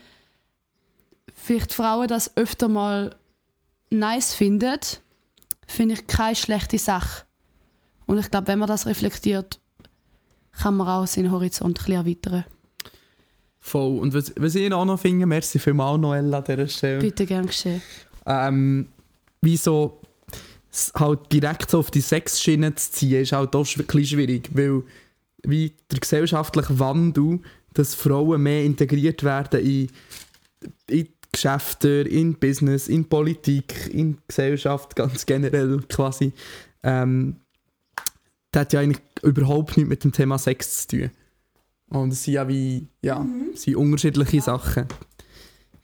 vielleicht Frauen das öfter mal nice finden, finde ich keine schlechte Sache. Und ich glaube, wenn man das reflektiert, kann man auch seinen Horizont ein bisschen erweitern.
Voll. Und was, was ich auch noch finde, merci vielmals, Noel, an dieser Stelle.
Bitte gern geschehen.
ähm, wie so s- halt direkt so auf die Sexschiene zu ziehen, ist halt auch wirklich schwierig, weil wie der gesellschaftliche Wandel, dass Frauen mehr integriert werden in, in Geschäfte, in Business, in Politik, in Gesellschaft ganz generell quasi, ähm, das hat ja eigentlich überhaupt nichts mit dem Thema Sex zu tun. Und es sind ja wie, ja, es sind unterschiedliche Sachen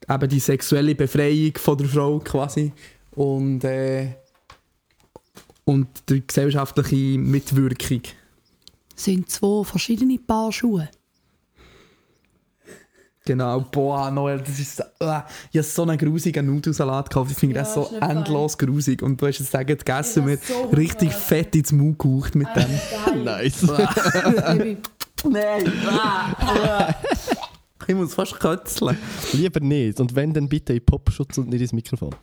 eben die sexuelle Befreiung von der Frau quasi und, äh, und die gesellschaftliche Mitwirkung.
Sind zwei verschiedene Paar Schuhe.
Genau, boah, Noel, das ist so, äh, ich habe so einen grusigen Nudelsalat gekauft, ich finde
Ja,
das so endlos grusig und du hast es sagen gegessen
Ich
mit
so
richtig
Hunger.
fett ins Maul gehaucht mit dem.
Nice.
Nein! Ich muss fast kötzeln.
Lieber nicht. Und wenn, dann bitte in Popschutz und nicht ins Mikrofon.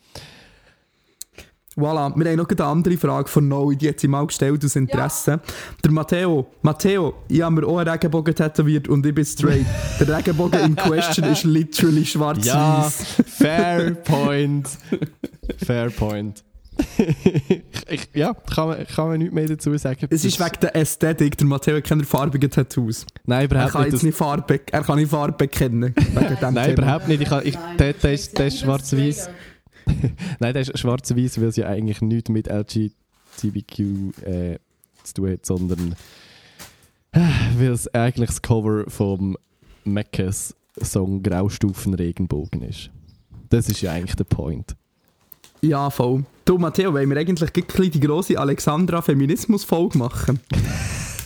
Voilà, wir haben noch eine andere Frage von Noe, die hat sie mal gestellt aus Interesse. Der Matteo, Matteo, ich habe mir auch einen Regenbogen tätowiert und ich bin straight. Der Regenbogen in question ist literally schwarz-weiß.
Ja, fair point. Fair point. ich, ja, kann man, kann man nichts mehr dazu sagen.
Es ist wegen der Ästhetik, der Matteo hat keine farbigen Tattoos.
Nein,
Er
überhaupt
kann
nicht.
jetzt
Das,
nicht Farbe, er kann nicht Farbe kennen.
Nein,
Thema.
überhaupt nicht. Ich, kann- ich,
Nein.
der, der, ist, ist schwarz-weiß. Nein, der ist schwarz-weiß, weil es ja eigentlich nichts mit LGBTQ äh, zu tun hat, sondern äh, weil es eigentlich das Cover vom Meckes Song Graustufen Regenbogen ist. Das ist ja eigentlich der Point.
Ja, voll. Du, Matteo, wollen wir eigentlich die grosse Alexandra-Feminismus-Folge machen?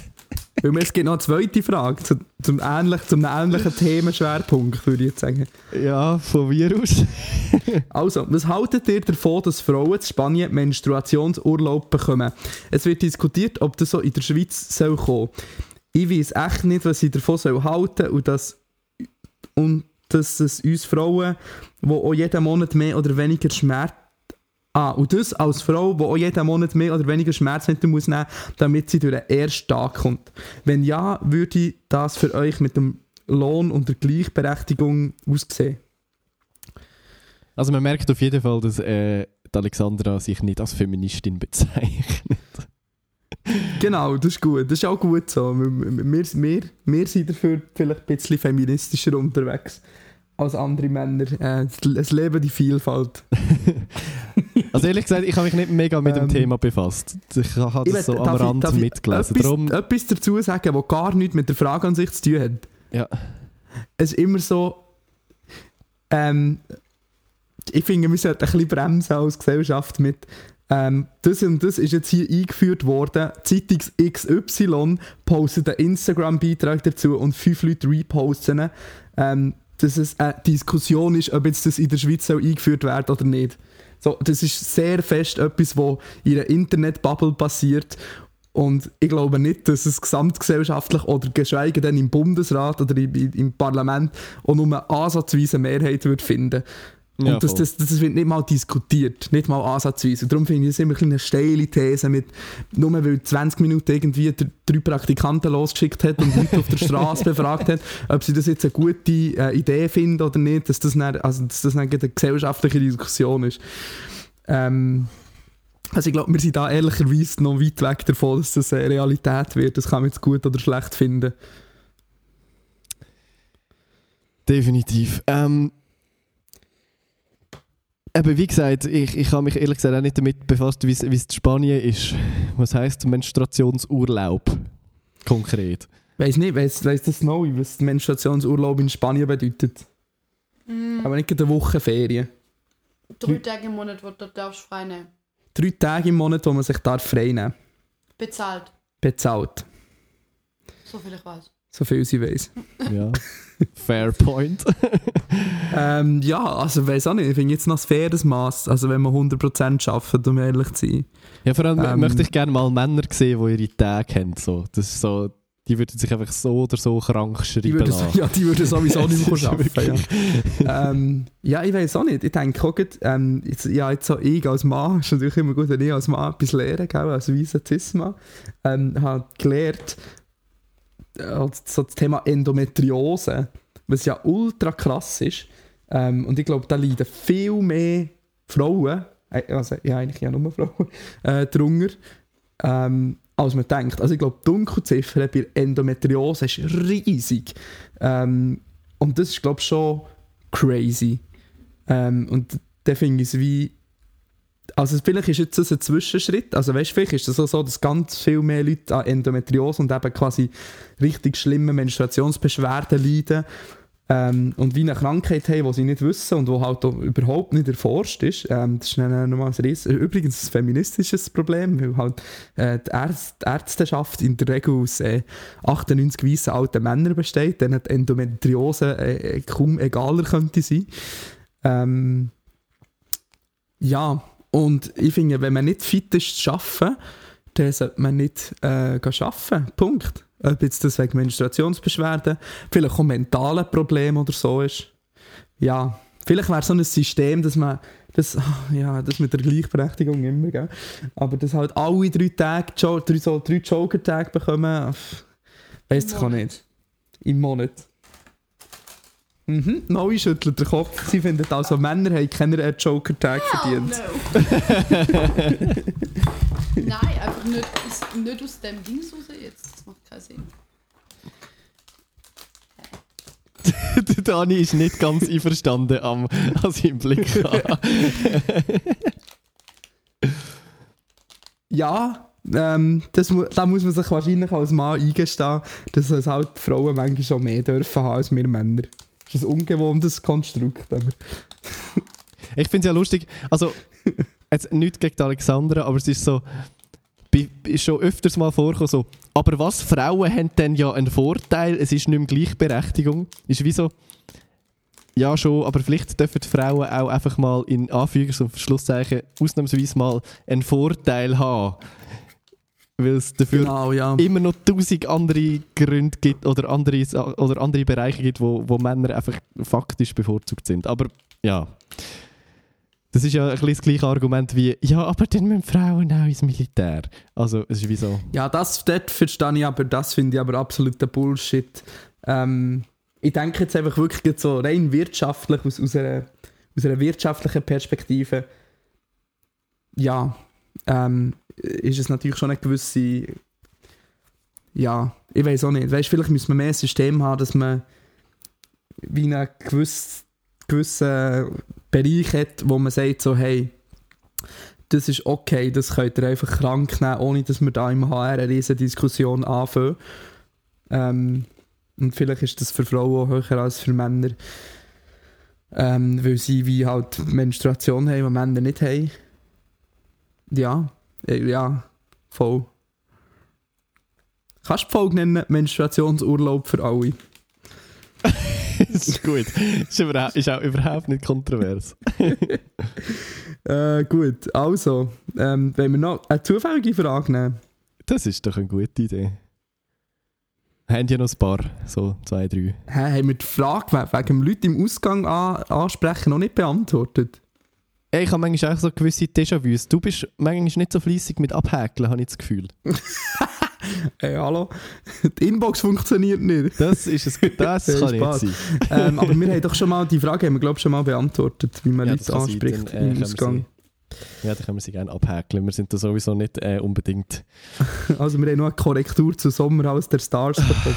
Weil es gibt noch eine zweite Frage zu, zum, ähnlich, zum ähnlichen Themenschwerpunkt, würde ich jetzt sagen.
Ja, von mir aus.
Also, was haltet ihr davon, dass Frauen in Spanien Menstruationsurlaub bekommen? Es wird diskutiert, ob das so in der Schweiz soll kommen Ich weiß echt nicht, was ich davon soll halten und dass, und dass es uns Frauen, die auch jeden Monat mehr oder weniger Schmerz Ah, und das als Frau, die auch jeden Monat mehr oder weniger Schmerzmittel muss nehmen damit sie durch den ersten Tag kommt. Wenn ja, würde das für euch mit dem Lohn und der Gleichberechtigung aussehen?
Also man merkt auf jeden Fall, dass äh, die Alexandra sich nicht als Feministin bezeichnet.
Genau, das ist gut. Das ist auch gut so. Wir, wir, wir, wir sind dafür vielleicht ein bisschen feministischer unterwegs als andere Männer. Äh, es leben die Vielfalt.
Also ehrlich gesagt, ich habe mich nicht mega mit dem
Ähm,
Thema befasst. Ich habe das
Ich
so am
ich-
Rand
ich
mitgelesen.
Etwas,
Darum,
etwas dazu sagen, was gar nichts mit der Frage an sich zu tun hat.
ja.
Es ist immer so. Ähm, ich finde, wir sollten ein bisschen bremsen als Gesellschaft mit. Ähm, das und das ist jetzt hier eingeführt worden. Zeitung XY postet einen Instagram-Beitrag dazu und fünf Leute reposten. ihn, Ähm, dass es eine Diskussion ist, ob jetzt das in der Schweiz soll eingeführt wird oder nicht. So, das ist sehr fest etwas, was in einer Internetbubble passiert. Und ich glaube nicht, dass es gesamtgesellschaftlich oder geschweige denn im Bundesrat oder im, im Parlament auch nur eine ansatzweise Mehrheit wird finden und
Ja,
das,
voll.
das, das wird nicht mal diskutiert, nicht mal ansatzweise. Und darum finde ich es immer ein bisschen eine steile These mit, nur weil 20 Minuten irgendwie dr- drei Praktikanten losgeschickt hat und Leute auf der Straße befragt hat, ob sie das jetzt eine gute äh, Idee finden oder nicht, dass das dann, also, dass das dann eine gesellschaftliche Diskussion ist. Ähm, also ich glaube, wir sind da ehrlicherweise noch weit weg davon, dass das eine Realität wird. Das kann man jetzt gut oder schlecht finden.
Definitiv. Ähm, eben, wie gesagt, ich, ich habe mich ehrlich gesagt auch nicht damit befasst, wie es wie es in Spanien ist. Was heisst Menstruationsurlaub? Konkret.
Weiß nicht, weiss, weiss das noch, was Menstruationsurlaub in Spanien bedeutet? Aber nicht gerade eine Woche Ferien.
Drei Tage im Monat, wo du darfst frei nehmen.
Drei Tage im Monat, wo man sich darf frei nehmen
Bezahlt.
Bezahlt.
So viel ich weiß.
So viel sie weiß.
Ja. Fair point.
ähm, ja, also weiß auch nicht. Ich finde jetzt noch ein faires Maß. Also wenn man 100% arbeitet, um ehrlich zu sein.
Ja, vor allem
Ähm,
möchte ich gerne mal Männer sehen, die ihre Tage haben. So. Das ist so, die würden sich einfach so oder so krank
Die
schreiben
würden,
lassen.
ja, die würden sowieso nicht mehr arbeiten. Ja. ähm, ja, ich weiß auch nicht. Ich denke auch, gerade, ähm, jetzt, ja, jetzt so ich als Mann, ist natürlich immer gut, wenn ich als Mann etwas gell, als weiser Cis-Mann, ähm, habe gelernt, so das Thema Endometriose, was ja ultra krass ist. Ähm, und ich glaube, da leiden viel mehr Frauen, äh, also ja, eigentlich ja nur Frauen, äh, drunter, ähm, als man denkt. Also ich glaube, die Dunkelziffer bei Endometriose ist riesig. Ähm, und das ist, glaube ich, schon crazy. Ähm, und da finde ich es wie. Also vielleicht ist jetzt das ein Zwischenschritt. Also weißt, vielleicht ist es so, dass ganz viel mehr Leute an Endometriose und eben quasi richtig schlimme Menstruationsbeschwerden leiden. Ähm, und wie eine Krankheit haben, die sie nicht wissen und die halt überhaupt nicht erforscht ist. Ähm, das ist dann nochmal ein Ries übrigens ein feministisches Problem, weil halt äh, die, Ärzt die Ärzteschaft in der Regel aus äh, 98 weißen alten Männern besteht, denen die Endometriose äh, kaum egaler könnte sein. Ähm, ja, und ich finde, wenn man nicht fit ist zu arbeiten, dann sollte man nicht äh, arbeiten. Punkt. Ob jetzt das wegen Menstruationsbeschwerden, vielleicht auch mentale Probleme oder so ist. Ja, vielleicht wäre so ein System, dass man das, ja, das mit der Gleichberechtigung immer, gell? aber dass halt alle drei Tage, drei, so drei Joker-Tage bekommen, weiss ich auch nicht. Im Monat. Mhm, Neu schüttelt den Kopf. Sie findet also, Männer haben keine Joker-Tag verdient.
no. Nein, einfach nicht aus, nicht aus dem Dings raus jetzt. Das macht keinen Sinn.
Der Dani ist nicht ganz einverstanden am, an seinem Blick.
Ja, ähm, das, mu- da muss man sich wahrscheinlich als Mann eingestehen, dass es halt Frauen manchmal schon mehr dürfen haben als wir Männer. Ist ein ungewohntes Konstrukt. Aber
Ich finde es ja lustig, also, jetzt nicht gegen Alexandra, aber es ist so, ist schon öfters mal vorgekommen, so, aber was, Frauen haben dann ja einen Vorteil, es ist nicht mehr Gleichberechtigung. Ist wie so, ja schon, aber vielleicht dürfen die Frauen auch einfach mal in Anführungs- und Schlusszeichen ausnahmsweise mal einen Vorteil haben. Weil es dafür
genau, ja.
immer noch tausend andere Gründe gibt oder andere, oder andere Bereiche gibt, wo, wo Männer einfach faktisch bevorzugt sind. Aber ja, das ist ja ein bisschen das gleiche Argument wie, ja, aber dann müssen Frauen auch ins Militär. Also es ist wie so,
Ja, das dort verstehe ich aber, das finde ich aber absoluter Bullshit. Ähm, ich denke jetzt einfach wirklich jetzt so rein wirtschaftlich, aus, aus, einer, aus einer wirtschaftlichen Perspektive, ja, ähm, ist es natürlich schon eine gewisse, ja, ich weiß auch nicht, weißt, vielleicht müssen wir mehr ein System haben, dass man wie einen gewissen, gewissen Bereich hat, wo man sagt so, hey, das ist okay, das könnt ihr einfach krank nehmen, ohne dass wir da im HR eine riesige Diskussion anfangen. Ähm, und vielleicht ist das für Frauen auch höher als für Männer. Ähm, weil sie wie halt Menstruation haben, die Männer nicht haben. Ja, ja, voll. Kannst du die Folge nennen, Menstruationsurlaub für alle?
das ist gut. ist, überhaupt, ist auch überhaupt nicht kontrovers.
Äh, gut, also, ähm, wenn wir noch eine zufällige Frage nehmen.
Das ist doch eine gute Idee. Haben ja noch ein paar, so zwei, drei.
Hä, haben wir die Frage we- wegen dem Leute im Ausgang an ansprechen noch nicht beantwortet?
Ey, ich habe manchmal auch so gewisse Déjà-vus. Du bist manchmal nicht so fleissig mit Abhäkeln, habe ich das Gefühl.
Hey, hallo? Die Inbox funktioniert nicht.
Das ist es. Das kann nicht
Spaß.
sein.
ähm, aber wir haben doch schon mal, die Frage haben wir glaube ich schon mal beantwortet, wie man
Ja,
Leute anspricht
dann, äh,
im Ausgang.
Ja, da können wir sie gerne abhäkeln. Wir sind da sowieso nicht äh, unbedingt.
Also wir haben noch eine Korrektur zu Sommerhaus der Stars bekommen.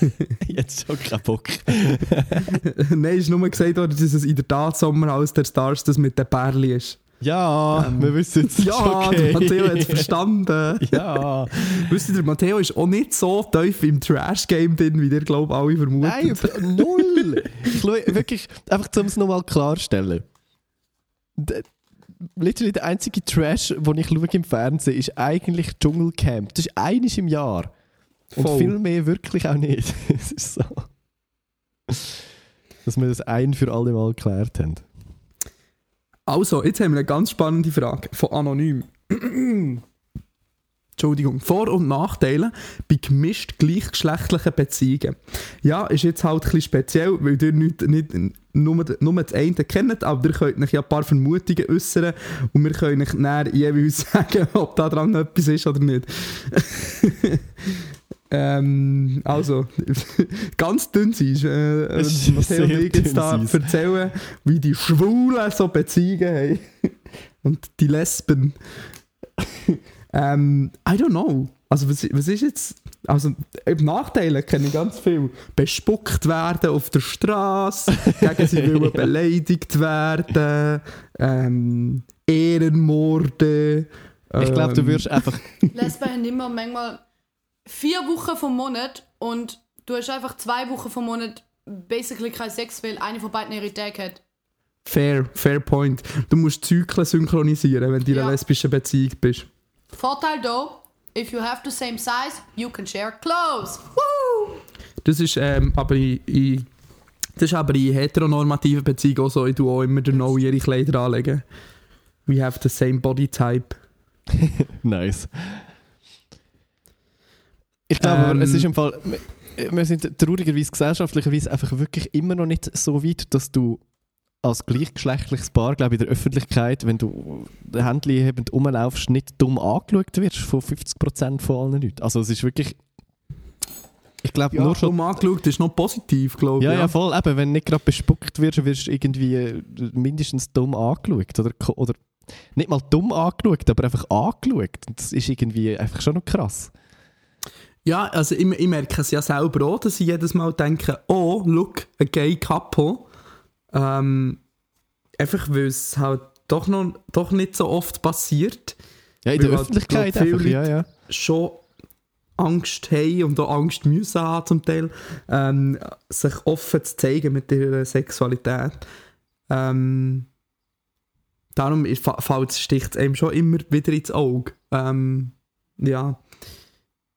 Jetzt schon keinen Bock.
Nein, es ist nur gesagt worden, dass es in der Tat Sommerhaus der Stars das mit den Bärli ist.
Ja,
Ähm,
wir wissen es.
Ja,
okay.
der Matteo hat es verstanden.
Ja.
Wisst ihr, der Matteo ist auch nicht so tief im Trash-Game drin, wie ihr glaube alle vermutet.
Nein, null. Ich schaue wirklich, einfach um es nochmal klarstellen. Der, literally der einzige Trash, den ich schaue im Fernsehen, ist eigentlich Dschungelcamp. Das ist eines im Jahr. Und
Voll.
viel mehr wirklich auch nicht. Es ist so. Dass wir das ein für alle Mal geklärt haben.
Also, jetzt haben wir eine ganz spannende Frage von Anonym. Entschuldigung. Vor- und Nachteile bei gemischt gleichgeschlechtlichen Beziehungen. Ja, ist jetzt halt ein bisschen speziell, weil ihr nicht, nicht nur, nur das eine kennt, aber ihr könnt euch ja ein paar Vermutungen äußern und wir können euch dann jeweils sagen, ob da dran etwas ist oder nicht. ähm, also, ganz dünn sein. Äh,
ist
Matteo und ich jetzt da
Eis.
erzählen, wie die Schwulen so Beziehungen haben. und die Lesben. ähm, I don't know. Also was, was ist jetzt... Also eben Nachteile kenne ich ganz viel. Bespuckt werden auf der Straße, gegen sie wollen beleidigt werden, ähm, Ehrenmorde.
Ich glaube, du
ähm,
wirst einfach.
Lesben haben immer manchmal vier Wochen vom Monat und du hast einfach zwei Wochen vom Monat basically keinen Sex, weil eine von beiden ihre Tag hat.
Fair, fair point. Du musst Zyklen synchronisieren, wenn du in einer lesbischen Beziehung bist.
Vorteil da, if you have the same size, you can share clothes. Woo!
Das ist ähm, aber in, in, das ist aber in heteronormativen Beziehungen auch so. Ich tue auch immer der No ihre Kleider anlegen. We have the same body type.
Nice. Ich glaube, aber es
Ähm,
ist im Fall, wir- sind traurigerweise, gesellschaftlicherweise einfach wirklich immer noch nicht so weit, dass du als gleichgeschlechtliches Paar, glaube ich, in der Öffentlichkeit, wenn du Händchen hebend rumlaufst, nicht dumm angeschaut wirst von 50% von allen Leuten. Also es ist wirklich, ich glaube,
Ja,
nur schon
schon angeschaut, ist noch positiv, glaube ich.
Ja, ja, voll. Eben, wenn du nicht gerade bespuckt wirst, wirst du irgendwie äh, mindestens dumm angeschaut. Oder, oder nicht mal dumm angeschaut, aber einfach angeschaut. Und Das ist irgendwie einfach schon noch krass.
Ja, also ich, ich merke es ja selber auch, dass ich jedes Mal denke, oh, look, a gay couple. Ähm, einfach weil es halt doch, noch, doch nicht so oft passiert.
Ja, in der
halt,
Öffentlichkeit
viele
einfach, ja, ja.
Schon Angst haben und auch Angst müssen haben zum Teil, ähm, sich offen zu zeigen mit ihrer Sexualität. Ähm, darum sticht es einem schon immer wieder ins Auge. Ähm, ja.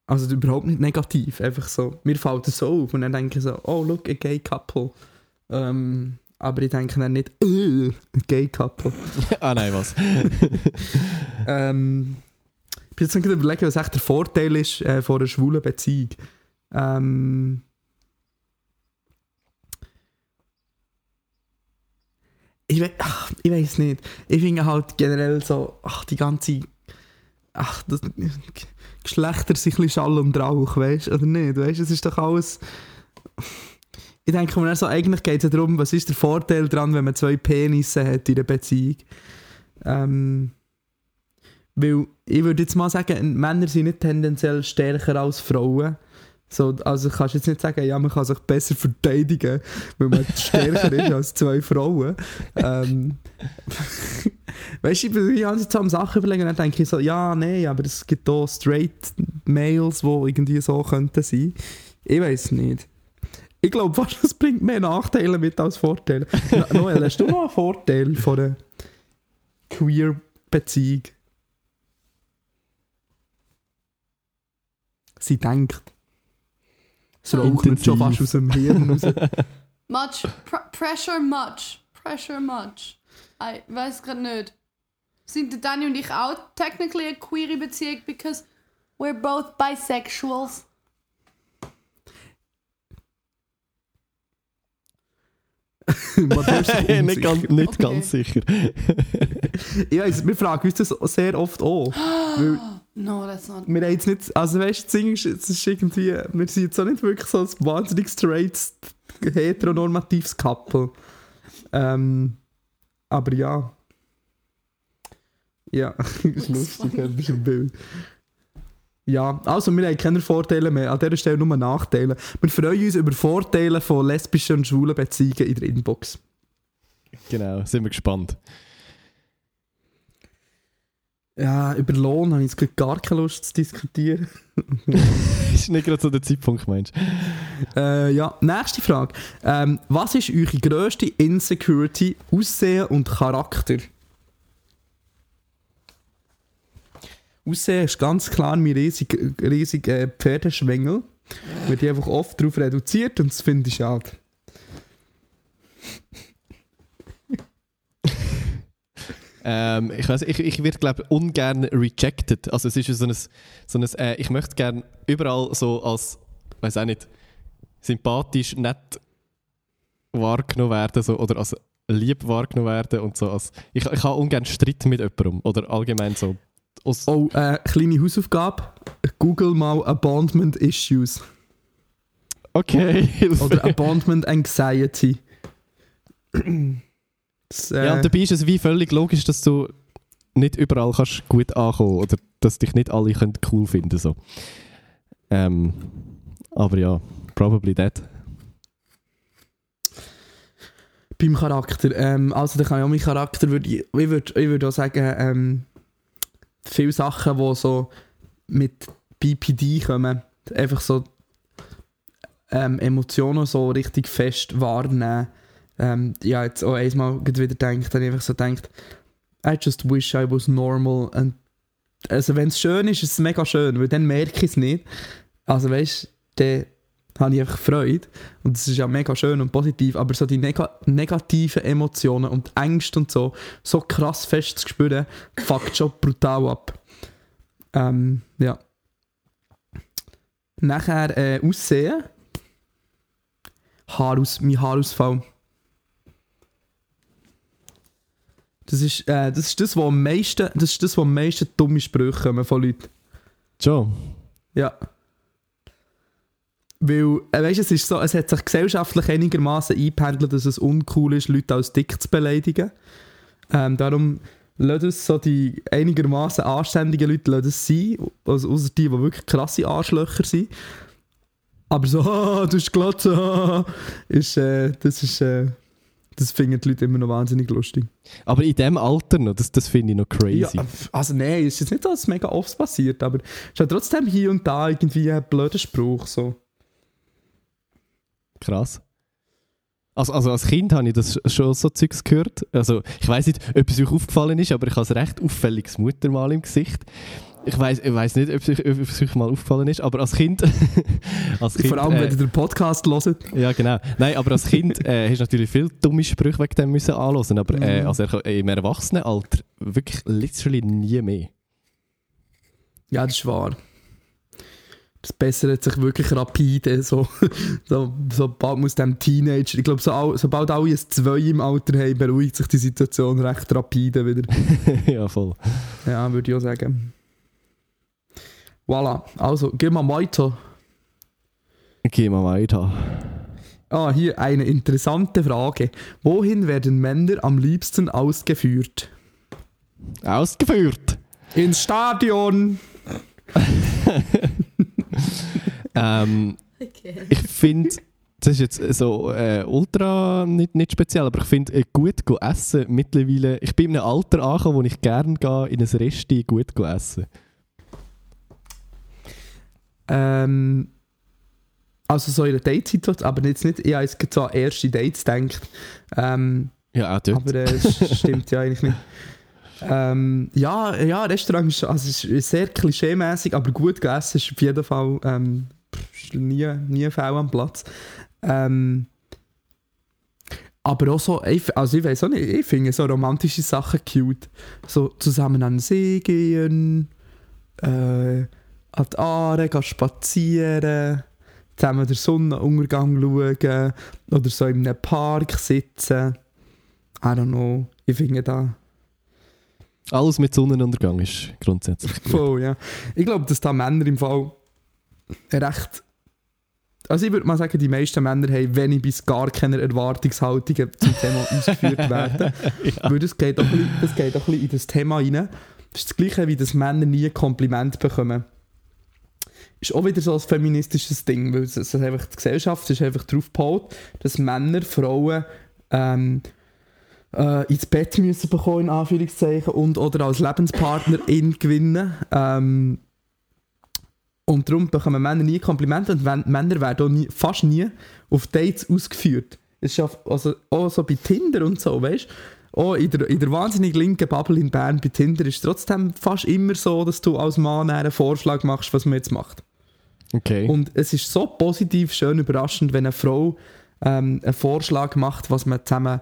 Also überhaupt nicht negativ, einfach so. Mir fällt es so auf und dann denke ich so, oh look, a gay couple. Ähm, aber ich denke dann nicht, äh, a gay couple.
ah nein, was?
Ähm, ich bin jetzt gerade überlegen, was echt der Vorteil ist äh, von einer schwulen Beziehung. Ähm, ich, we ach, ich weiß nicht. Ich finde halt generell so, ach, die ganze. Ach, das, Geschlechter sind ein bisschen Schall und Rauch, weißt du? Oder nicht? Weißt du, es ist doch alles. Ich denke mir so, eigentlich geht es ja darum, was ist der Vorteil daran, wenn man zwei Penisse hat in einer Beziehung. Ähm, weil ich würde jetzt mal sagen, Männer sind nicht tendenziell stärker als Frauen. So, also kannst du jetzt nicht sagen, ja, man kann sich besser verteidigen, weil man stärker ist als zwei Frauen. Ähm, weißt du, ich ganze Zeit am Sachen überlegen und dann denke ich so, ja, nein, aber es gibt auch straight Males, die irgendwie so könnten sein. Ich weiß nicht. Ich glaube fast, es bringt mehr Nachteile mit als Vorteile. No- Noel, hast du noch einen Vorteil von einer Queer-Beziehung? Sie denkt. Es raucht schon fast aus dem Hirn raus.
Much. Pr pressure much. Pressure much. Ich weiß gerade nicht. Sind Dani und ich auch technically eine queere Beziehung because we're both bisexuals?
Matthäus ist
nicht ganz, nicht
Okay.
ganz sicher.
Ich weiss, wir fragen uns das sehr oft auch. Weil
No, that's not.
wir haben jetzt nicht, also weißt du, das ist, es ist irgendwie, wir sind jetzt auch nicht wirklich so ein wahnsinnig straight, heteronormatives Couple. Ähm, aber ja. Ja, ist lustig, ein Bild. Ja, also wir haben keine Vorteile mehr, an dieser Stelle nur Nachteile. Wir freuen uns über Vorteile von lesbischen und schwulen Beziehungen in der Inbox.
genau, sind wir gespannt.
Ja, über Lohn habe ich jetzt gar keine Lust zu diskutieren.
ist nicht gerade so der Zeitpunkt, meinst du?
Äh, ja, nächste Frage. Ähm, was ist eure grösste Insecurity, Aussehen und Charakter? Aussehen ist ganz klar mein riesig, riesig äh, Pferdeschwengel. Wird einfach oft darauf reduziert und das finde ich schade.
Ähm, ich weiß, ich, ich werde glaube ungern rejected. Also es ist ja so ein, so ein äh, ich möchte gerne überall so als, weiß auch nicht, sympathisch, nett wahrgenommen werden so, oder als lieb wahrgenommen werden und so. Als, ich, ich habe ungern Streit mit jemandem oder allgemein so. Aus,
Oh, äh, kleine Hausaufgabe. Google mal Abandonment Issues.
Okay.
Oder Abandonment Anxiety. Das, äh,
Ja, und dabei ist es wie völlig logisch, dass du nicht überall kannst gut ankommen oder dass dich nicht alle können cool finden so. Ähm, aber ja, probably that.
Beim Charakter. Ähm, also, da kann ich auch meinen Charakter, würde ich, ich würde ich würd auch sagen, ähm, viele Sachen, die so mit BPD kommen, einfach so ähm, Emotionen so richtig fest wahrnehmen. Ähm, ja, jetzt auch einmal wieder denkt, dann einfach so denkt, I just wish I was normal. Und also, wenn es schön ist, ist es mega schön, weil dann merke ich es nicht. Also, weißt du, dann habe ich einfach Freude. Und das ist ja mega schön und positiv, aber so die nega negativen Emotionen und Ängste und so, so krass fest zu spüren, fuckt schon brutal ab. Ähm, ja. Nachher äh, Aussehen. Haaraus, mein Haarausfall. Das ist, äh, das ist das, was am meisten, das ist das, was am meisten dumme Sprüche kommen von Leuten.
Schon.
Ja. Weil, äh, weißt, es ist so, es hat sich gesellschaftlich einigermaßen eingependelt, dass es uncool ist, Leute als dick zu beleidigen. Ähm, darum lassen es so die einigermaßen anständigen Leute lassen es sein, also außer die, die wirklich krasse Arschlöcher sind. Aber so, ah, du hast Glatze, ah, ist, äh, das ist, äh, das finden die Leute immer noch wahnsinnig lustig.
Aber in dem Alter noch, das, das finde ich noch crazy.
Ja, also nein, es ist jetzt nicht so, dass es mega oft passiert, aber es ist ja trotzdem hier und da irgendwie ein blöder Spruch, so.
Krass. Also, also als Kind habe ich das schon so Zeugs gehört. Also ich weiß nicht, ob es euch aufgefallen ist, aber ich habe ein recht auffälliges Muttermal im Gesicht. Ich weiß ich weiss nicht, ob es, euch, mal aufgefallen ist, aber als Kind... als kind
Vor allem,
äh,
wenn ihr den Podcast hört.
Ja, genau. Nein, aber als Kind äh, hast du natürlich viele dumme Sprüche wegen dem müssen anhören, aber äh,
Mhm.
also im Erwachsenenalter wirklich literally nie mehr.
Ja, das ist wahr. Das bessert sich wirklich rapide. So, so, sobald muss dem Teenager, ich glaube, so, sobald alle ein Zwei im Alter haben, beruhigt sich die Situation recht rapide wieder.
ja, voll.
Ja, würde ich auch sagen. Voilà, also, gehen wir weiter.
Gehen wir weiter.
Ah, hier eine interessante Frage. Wohin werden Männer am liebsten ausgeführt?
Ausgeführt!
Ins Stadion!
Ähm,
Okay.
ich finde, das ist jetzt so äh, ultra nicht, nicht speziell, aber ich finde, äh, gut go essen mittlerweile. Ich bin in einem Alter angekommen, wo ich gerne gehe, in ein Resti gut go essen.
Ähm, also so in einer Date-Situation, aber jetzt nicht, ich habe jetzt gerade so an erste Dates gedacht. Ähm,
Ja, auch dort.
aber äh, es stimmt ja eigentlich nicht. Ähm, ja, ja, Restaurant ist, also ist sehr klischeemäßig, aber gut gegessen ist auf jeden Fall ähm, nie, nie faul am Platz. Ähm, aber auch so, ich, also ich weiß auch nicht, ich finde so romantische Sachen cute. So zusammen an den See gehen, äh, an die Aare gehen spazieren, zusammen den Sonnenuntergang schauen oder so in einem Park sitzen. I don't know, ich finde da
Alles mit Sonnenuntergang ist grundsätzlich
voll, ja. Ich glaube, dass da Männer im Fall recht. Also ich würde mal sagen, die meisten Männer haben wenig bis gar keine Erwartungshaltungen zum Thema ausgeführt werden. Weil das geht, auch ein bisschen, das geht auch ein bisschen in das Thema rein. Das ist das Gleiche, wie dass Männer nie ein Kompliment bekommen. Ist auch wieder so ein feministisches Ding, weil es, es ist einfach, die Gesellschaft ist einfach darauf gebaut, dass Männer Frauen ähm, äh, ins Bett müssen bekommen, in Anführungszeichen, und oder als Lebenspartnerin gewinnen. Ähm, und darum bekommen Männer nie Komplimente und wenn, Männer werden auch nie, fast nie auf Dates ausgeführt. Es ist also, auch so bei Tinder und so, weißt du? Auch in der, in der wahnsinnig linken Bubble in Bern bei Tinder ist es trotzdem fast immer so, dass du als Mann einen Vorschlag machst, was man jetzt macht.
Okay.
Und es ist so positiv, schön überraschend, wenn eine Frau ähm, einen Vorschlag macht, was man zusammen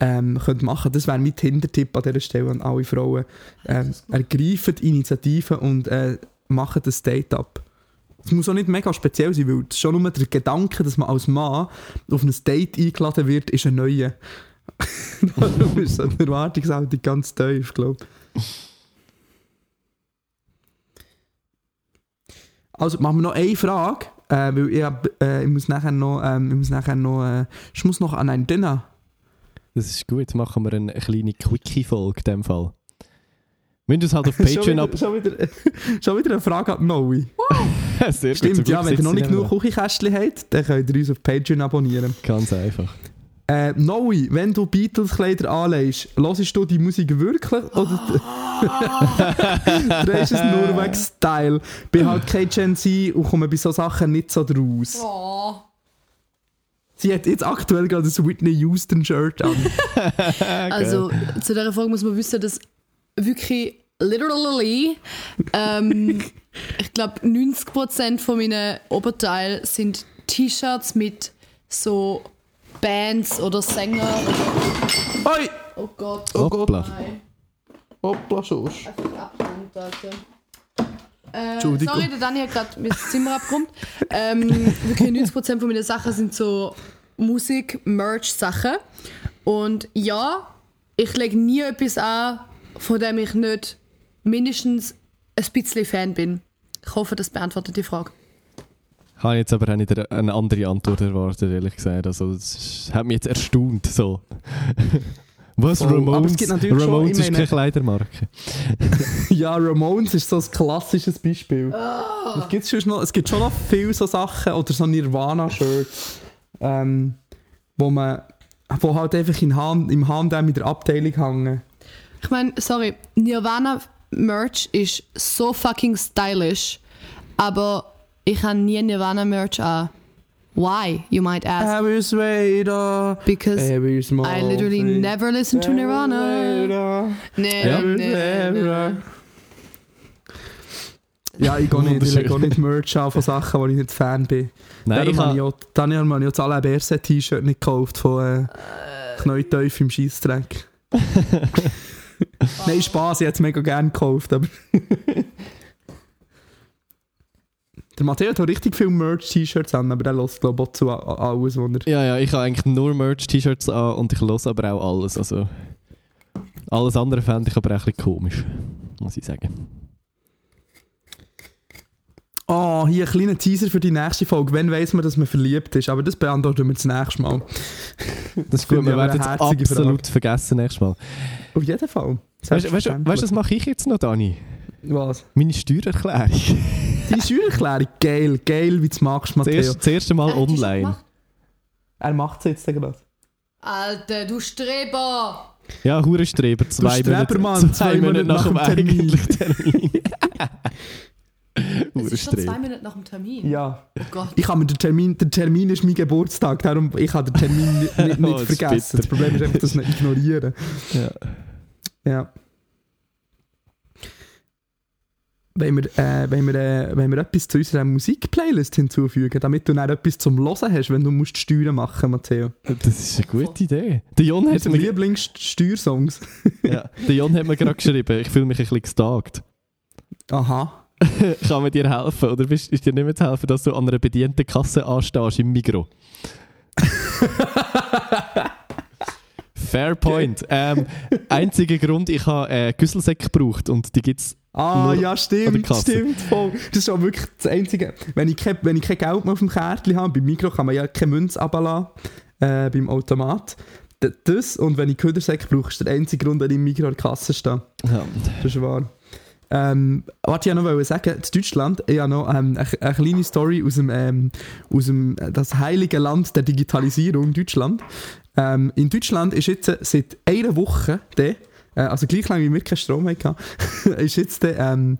ähm, könnte machen Das wäre mein Tinder-Tipp an dieser Stelle an alle Frauen. Ähm, ergreifen die Initiative und äh, machen das Date ab. Es muss auch nicht mega speziell sein, weil schon nur der Gedanke, dass man als Mann auf ein Date eingeladen wird, ist ein neuer. Darum ist so die Erwartungshaltung ganz tief, glaube ich. Also machen wir noch eine Frage, äh, weil ich, hab, äh, ich muss nachher noch, ähm, ich muss nachher noch, äh, ich muss noch an ein Dinner.
Das ist gut. Machen wir eine kleine Quickie-Folge in dem Fall. Wir müssen uns halt auf Patreon ab...
schon, wieder, schon, wieder, eine Frage an Noe.
Sehr gut,
Stimmt,
zum
ja, wenn ihr noch nicht genug Küchenkästchen habt, dann könnt ihr uns auf Patreon abonnieren.
Ganz einfach.
Äh, Noe, wenn du Beatles-Kleider anlegst, hörst du die Musik wirklich oder drehst es nur wegen Style? Bin halt kein Gen Z und komme bei so Sachen nicht so draus.
Oh.
Sie hat jetzt aktuell gerade das Whitney Houston-Shirt an.
Also zu dieser Frage muss man wissen, dass wirklich literally ähm, ich glaube 90% von meinen Oberteil sind T-Shirts mit so Bands oder Sänger.
Oi!
Oh Gott.
Oh Gott.
Hoppla.
Nein,
Hoppla, Schorsch.
einfach abhängt, Alter. Äh, sorry, der Dani hat gerade mein Zimmer abgeräumt. Ähm, wirklich 90% von meinen Sachen sind so Musik, Merch-Sachen. Und ja, ich lege nie etwas an, von dem ich nicht mindestens ein bisschen Fan bin. Ich hoffe, das beantwortet die Frage.
Habe jetzt aber auch nicht eine- andere Antwort erwartet, ehrlich gesagt. Also, das hat mich jetzt erstaunt. So. Was?
Oh, aber es
Ramones?
gibt natürlich schon,
Ramones ist
meine-
keine Kleidermarke.
Ja, Ramones ist so ein klassisches Beispiel. Es, gibt schon noch, es gibt schon noch viele so Sachen, oder so Nirvana-Shirts, ähm, wo man wo halt einfach in Hand, im H&M in der Abteilung hängen.
Ich meine, sorry, Nirvana Merch ist so fucking stylish, aber ich habe nie Nirvana Merch an. Why, you might ask?
Every Swader,
Because
small
I literally never listened to Nirvana. Nee, nee.
Ja, ich gehe nicht, ich lege nicht Merch an von Sachen, wo ich nicht Fan bin.
Nein,
Darum
ich
habe Daniel habe ich das Alain Berset T-Shirt nicht gekauft von äh, Knäuteuf im Scheissdreck. Nein, Spaß, ich hätte es mega gerne gekauft, aber... Der Matteo hat auch richtig viele Merch-T-Shirts an, aber der lässt glaube ich zu alles, was er...
ja, ja, ich habe eigentlich nur Merch-T-Shirts an und ich höre aber auch alles. Also, alles andere fände ich aber auch ein bisschen komisch, muss ich sagen.
Oh, hier ein kleiner Teaser für die nächste Folge. Wann weiss man, dass man verliebt ist? Aber das beantworten wir das nächste Mal.
Das ist gut, wir werden
herzige
absolut vergessen nächstes Mal.
Auf jeden Fall.
Weißt, du, was mache ich jetzt noch, Dani?
Was?
Meine Steuererklärung.
Die Steuererklärung, geil, geil, wie du es magst, Matteo.
Zuerst, das erste Mal
Äh, du
online.
Er macht es jetzt gerade.
Alter, du Streber!
Ja, Hurenstreber, zwei
Strebermann,
Monate,
zwei Monate nach dem Termin.
eigentlichen Termin.
Es ist schon zwei. Minuten nach dem Termin.
Ja.
Oh Gott.
Ich habe mir den Termin, der Termin ist mein Geburtstag, darum ich habe den Termin nicht, nicht,
Oh,
nicht vergessen. Das Problem ist einfach, das nicht ignorieren.
Ja.
Ja. Wenn wir, äh, wenn, wir, äh, wenn wir etwas zu unserer Musikplaylist hinzufügen, damit du dann etwas zum Hören hast, wenn du musst Steuern machen Matteo.
Das ist eine gute Idee. Der Jon hat mir,
Lieblingssteuersongs.
ja, der Jon hat mir gerade geschrieben, ich fühle mich ein bisschen gestalkt.
Aha.
Kann man dir helfen? Oder bist, ist dir nicht mehr zu helfen, dass du an einer bedienten Kasse anstehst im Migro? Fair point. Ähm, einziger Grund, ich habe äh, Güsselsäcke gebraucht und die gibt es
Ah,
Nur
ja, stimmt, stimmt, voll. Das ist auch wirklich das Einzige. Wenn ich kein, wenn ich kein Geld mehr auf dem Kärtchen habe, beim Mikro kann man ja keine Münze runterlassen, äh, beim Automat. Das und wenn ich Ködersäcke brauche, ist der einzige Grund, wenn ich im Mikro an der Kasse stehe.
ja.
Das ist wahr. Ähm, was ich noch wollte sagen, in Deutschland, ich habe noch ähm, eine, eine kleine Story aus dem, ähm, aus dem äh, das heilige Land der Digitalisierung, Deutschland. Ähm, in Deutschland ist jetzt äh, seit einer Woche, der, äh, also gleich lange wie wir keinen Strom hatten, ist jetzt der ähm,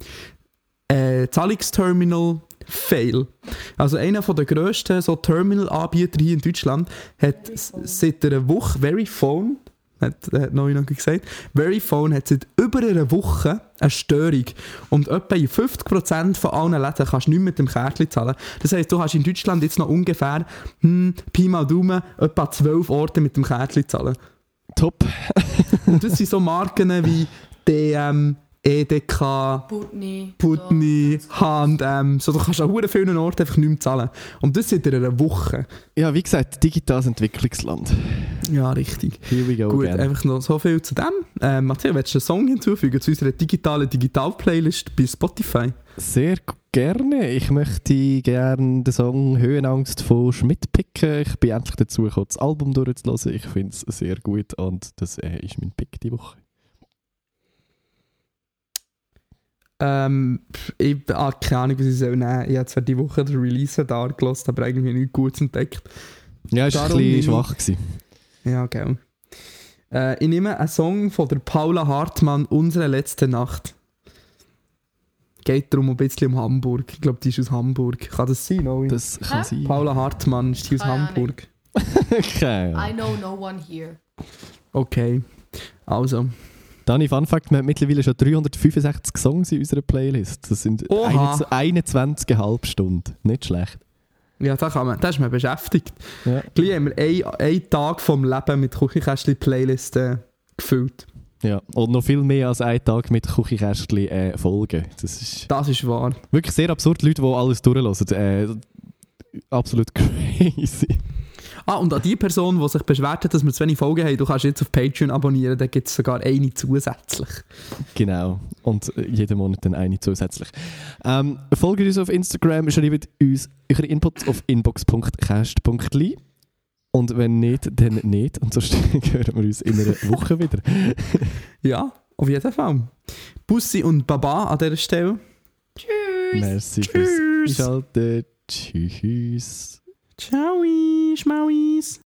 äh, Zahlungsterminal Fail. Also einer der grössten so Terminal-Anbieter hier in Deutschland hat seit einer Woche Veryphone hat, hat noch jemand gesagt. Veryphone hat seit über einer Woche eine Störung. Und etwa in 50% von allen Läden kannst du nicht mit dem Kärtchen zahlen. Das heisst, du hast in Deutschland jetzt noch ungefähr, hm, Pi mal Daumen, etwa 12 Orte mit dem Kärtchen zahlen.
Top.
Und das sind so Marken wie DM, EDK,
Putni.
Putney, H&M. So, du kannst an hure vielen Orten einfach nicht mehr zahlen. Und das seit einer Woche.
Ja, wie gesagt, digitales Entwicklungsland.
Ja, richtig.
Here we go
Gut,
again.
einfach noch so viel zu dem. Ähm, Matthias, willst du einen Song hinzufügen zu unserer digitalen Digital-Playlist bei Spotify?
Sehr gerne. Ich möchte gerne den Song Höhenangst von Schmidt picken. Ich bin endlich dazu gekommen, das Album durchzulassen. Ich finde es sehr gut und das äh, ist mein Pick die Woche.
Ähm, ich habe keine Ahnung, was ich soll nehmen. Ich habe zwar die Woche den Release da gelassen, aber irgendwie nichts Gutes entdeckt.
Ja, ist
Darum
ein bisschen
ich-
schwach gewesen.
Ja, gell. Äh, ich nehme einen Song von der Paula Hartmann, Unsere letzte Nacht. Geht darum ein bisschen um Hamburg. Ich glaube, die ist aus Hamburg. Kann das sein, Noe?
Das kann
Hä?
sein.
Paula Hartmann ist die aus
Keine.
Hamburg.
Keine
I know no one here.
Okay. Also.
Dani, Fun Fact, wir haben mittlerweile schon 365 Songs in unserer Playlist. Das sind
Oha.
21,5 Stunden. Nicht schlecht.
Ja, da, kann man, da ist man beschäftigt.
Ja.
Gleich haben wir einen, einen Tag vom Leben mit Küchenkästchen-Playlist äh, gefüllt.
Ja, und noch viel mehr als einen Tag mit Küchenkästchen äh, folgen. Das ist
Das ist wahr.
wirklich sehr absurd, Leute, die alles durchlassen. Äh, absolut crazy.
Ah, und an die Person, die sich beschwert hat, dass wir zu wenig Folgen haben, du kannst jetzt auf Patreon abonnieren, da gibt es sogar eine zusätzlich.
Genau. Und jeden Monat dann eine zusätzlich. Ähm, folgt uns auf Instagram, schreibt uns eure Inputs auf inbox.cast.li. Und wenn nicht, dann nicht. Und sonst hören wir uns in einer Woche wieder.
Ja, auf jeden Fall. Bussi und Baba an dieser Stelle.
Merci
Tschüss.
fürs Schalten. Tschüss.
Ciao, Schmauis.